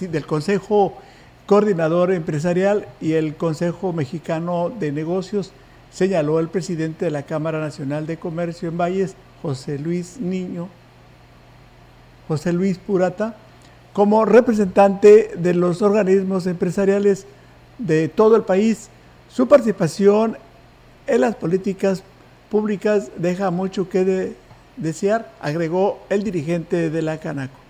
del Consejo Coordinador Empresarial y el Consejo Mexicano de Negocios, señaló el presidente de la Cámara Nacional de Comercio en Valles, José Luis Niño, José Luis Purata, como representante de los organismos empresariales de todo el país. Su participación en las políticas públicas deja mucho que de desear, agregó el dirigente de la Canaco.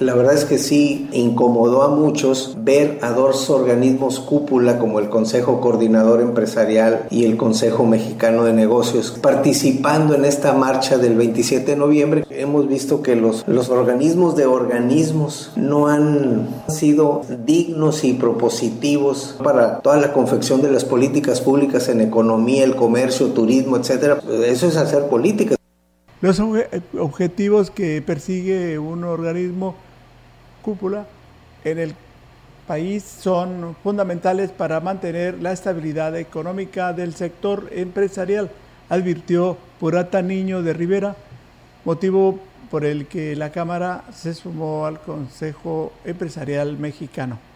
La verdad es que sí incomodó a muchos ver a dos organismos cúpula como el Consejo Coordinador Empresarial y el Consejo Mexicano de Negocios participando en esta marcha del 27 de noviembre. Hemos visto que los, los organismos de organismos no han sido dignos y propositivos para toda la confección de las políticas públicas en economía, el comercio, turismo, etc. Eso es hacer política. Los objetivos que persigue un organismo cúpula en el país son fundamentales para mantener la estabilidad económica del sector empresarial, advirtió Purata Niño de Rivera, motivo por el que la Cámara se sumó al Consejo Empresarial Mexicano.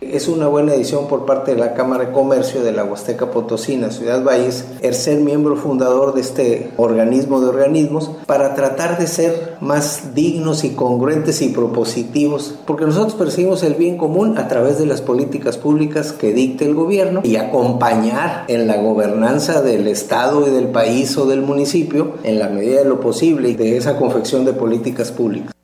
Es una buena edición por parte de la Cámara de Comercio de la Huasteca Potosina, Ciudad Valles, el ser miembro fundador de este organismo de organismos, para tratar de ser más dignos y congruentes y propositivos, porque nosotros perseguimos el bien común a través de las políticas públicas que dicte el gobierno y acompañar en la gobernanza del Estado y del país o del municipio en la medida de lo posible de esa confección de políticas públicas.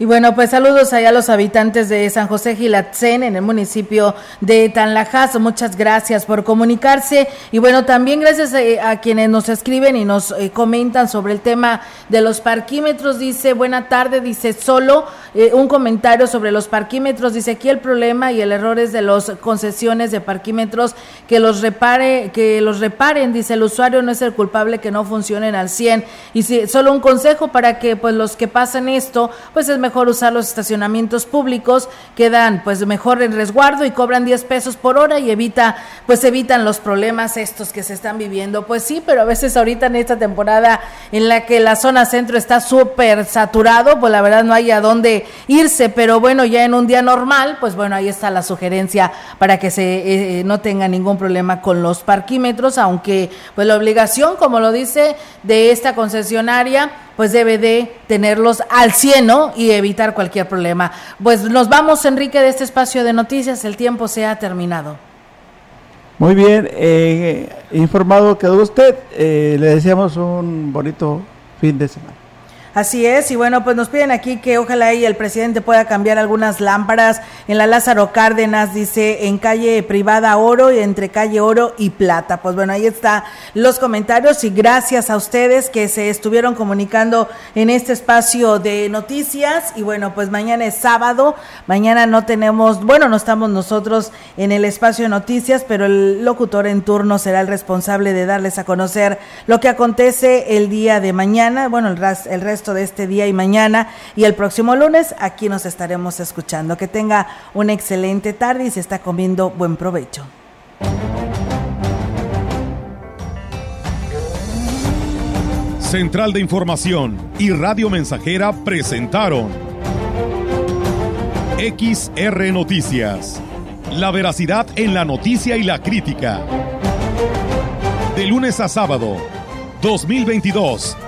Y bueno, pues saludos allá a los habitantes de San José Gilatzen, en el municipio de Tanlajas. Muchas gracias por comunicarse. Y bueno, también gracias eh, a, quienes nos escriben y nos eh, comentan sobre el tema de los parquímetros. Dice, buena tarde, dice solo eh, un comentario sobre los parquímetros. Dice aquí el problema y el error es de las concesiones de parquímetros que los repare, que los reparen. Dice el usuario no es el culpable que no funcionen al 100. Y si, solo un consejo para que pues los que pasan esto, pues es mejor mejor usar los estacionamientos públicos, quedan pues mejor en resguardo y cobran 10 pesos por hora y evita pues evitan los problemas estos que se están viviendo. Pues sí, pero a veces ahorita en esta temporada en la que la zona centro está súper saturado, pues la verdad no hay a dónde irse, pero bueno, ya en un día normal, pues bueno, ahí está la sugerencia para que se eh, no tenga ningún problema con los parquímetros, aunque pues la obligación, como lo dice, de esta concesionaria pues debe de tenerlos al cieno y evitar cualquier problema. Pues nos vamos, Enrique, de este espacio de noticias. El tiempo se ha terminado. Muy bien, eh, informado quedó usted. Eh, le deseamos un bonito fin de semana. Así es, y bueno, pues nos piden aquí que ojalá y el presidente pueda cambiar algunas lámparas en la Lázaro Cárdenas, dice, en calle privada Oro y entre calle Oro y Plata. Pues bueno, ahí está los comentarios y gracias a ustedes que se estuvieron comunicando en este espacio de noticias. Y bueno, pues mañana es sábado, mañana no tenemos, bueno, no estamos nosotros en el espacio de noticias, pero el locutor en turno será el responsable de darles a conocer lo que acontece el día de mañana, bueno, el, el de este día y mañana y el próximo lunes aquí nos estaremos escuchando. Que tenga una excelente tarde y se está comiendo buen provecho. Central de Información y Radio Mensajera presentaron XR Noticias. La veracidad en la noticia y la crítica. De lunes a sábado, 2022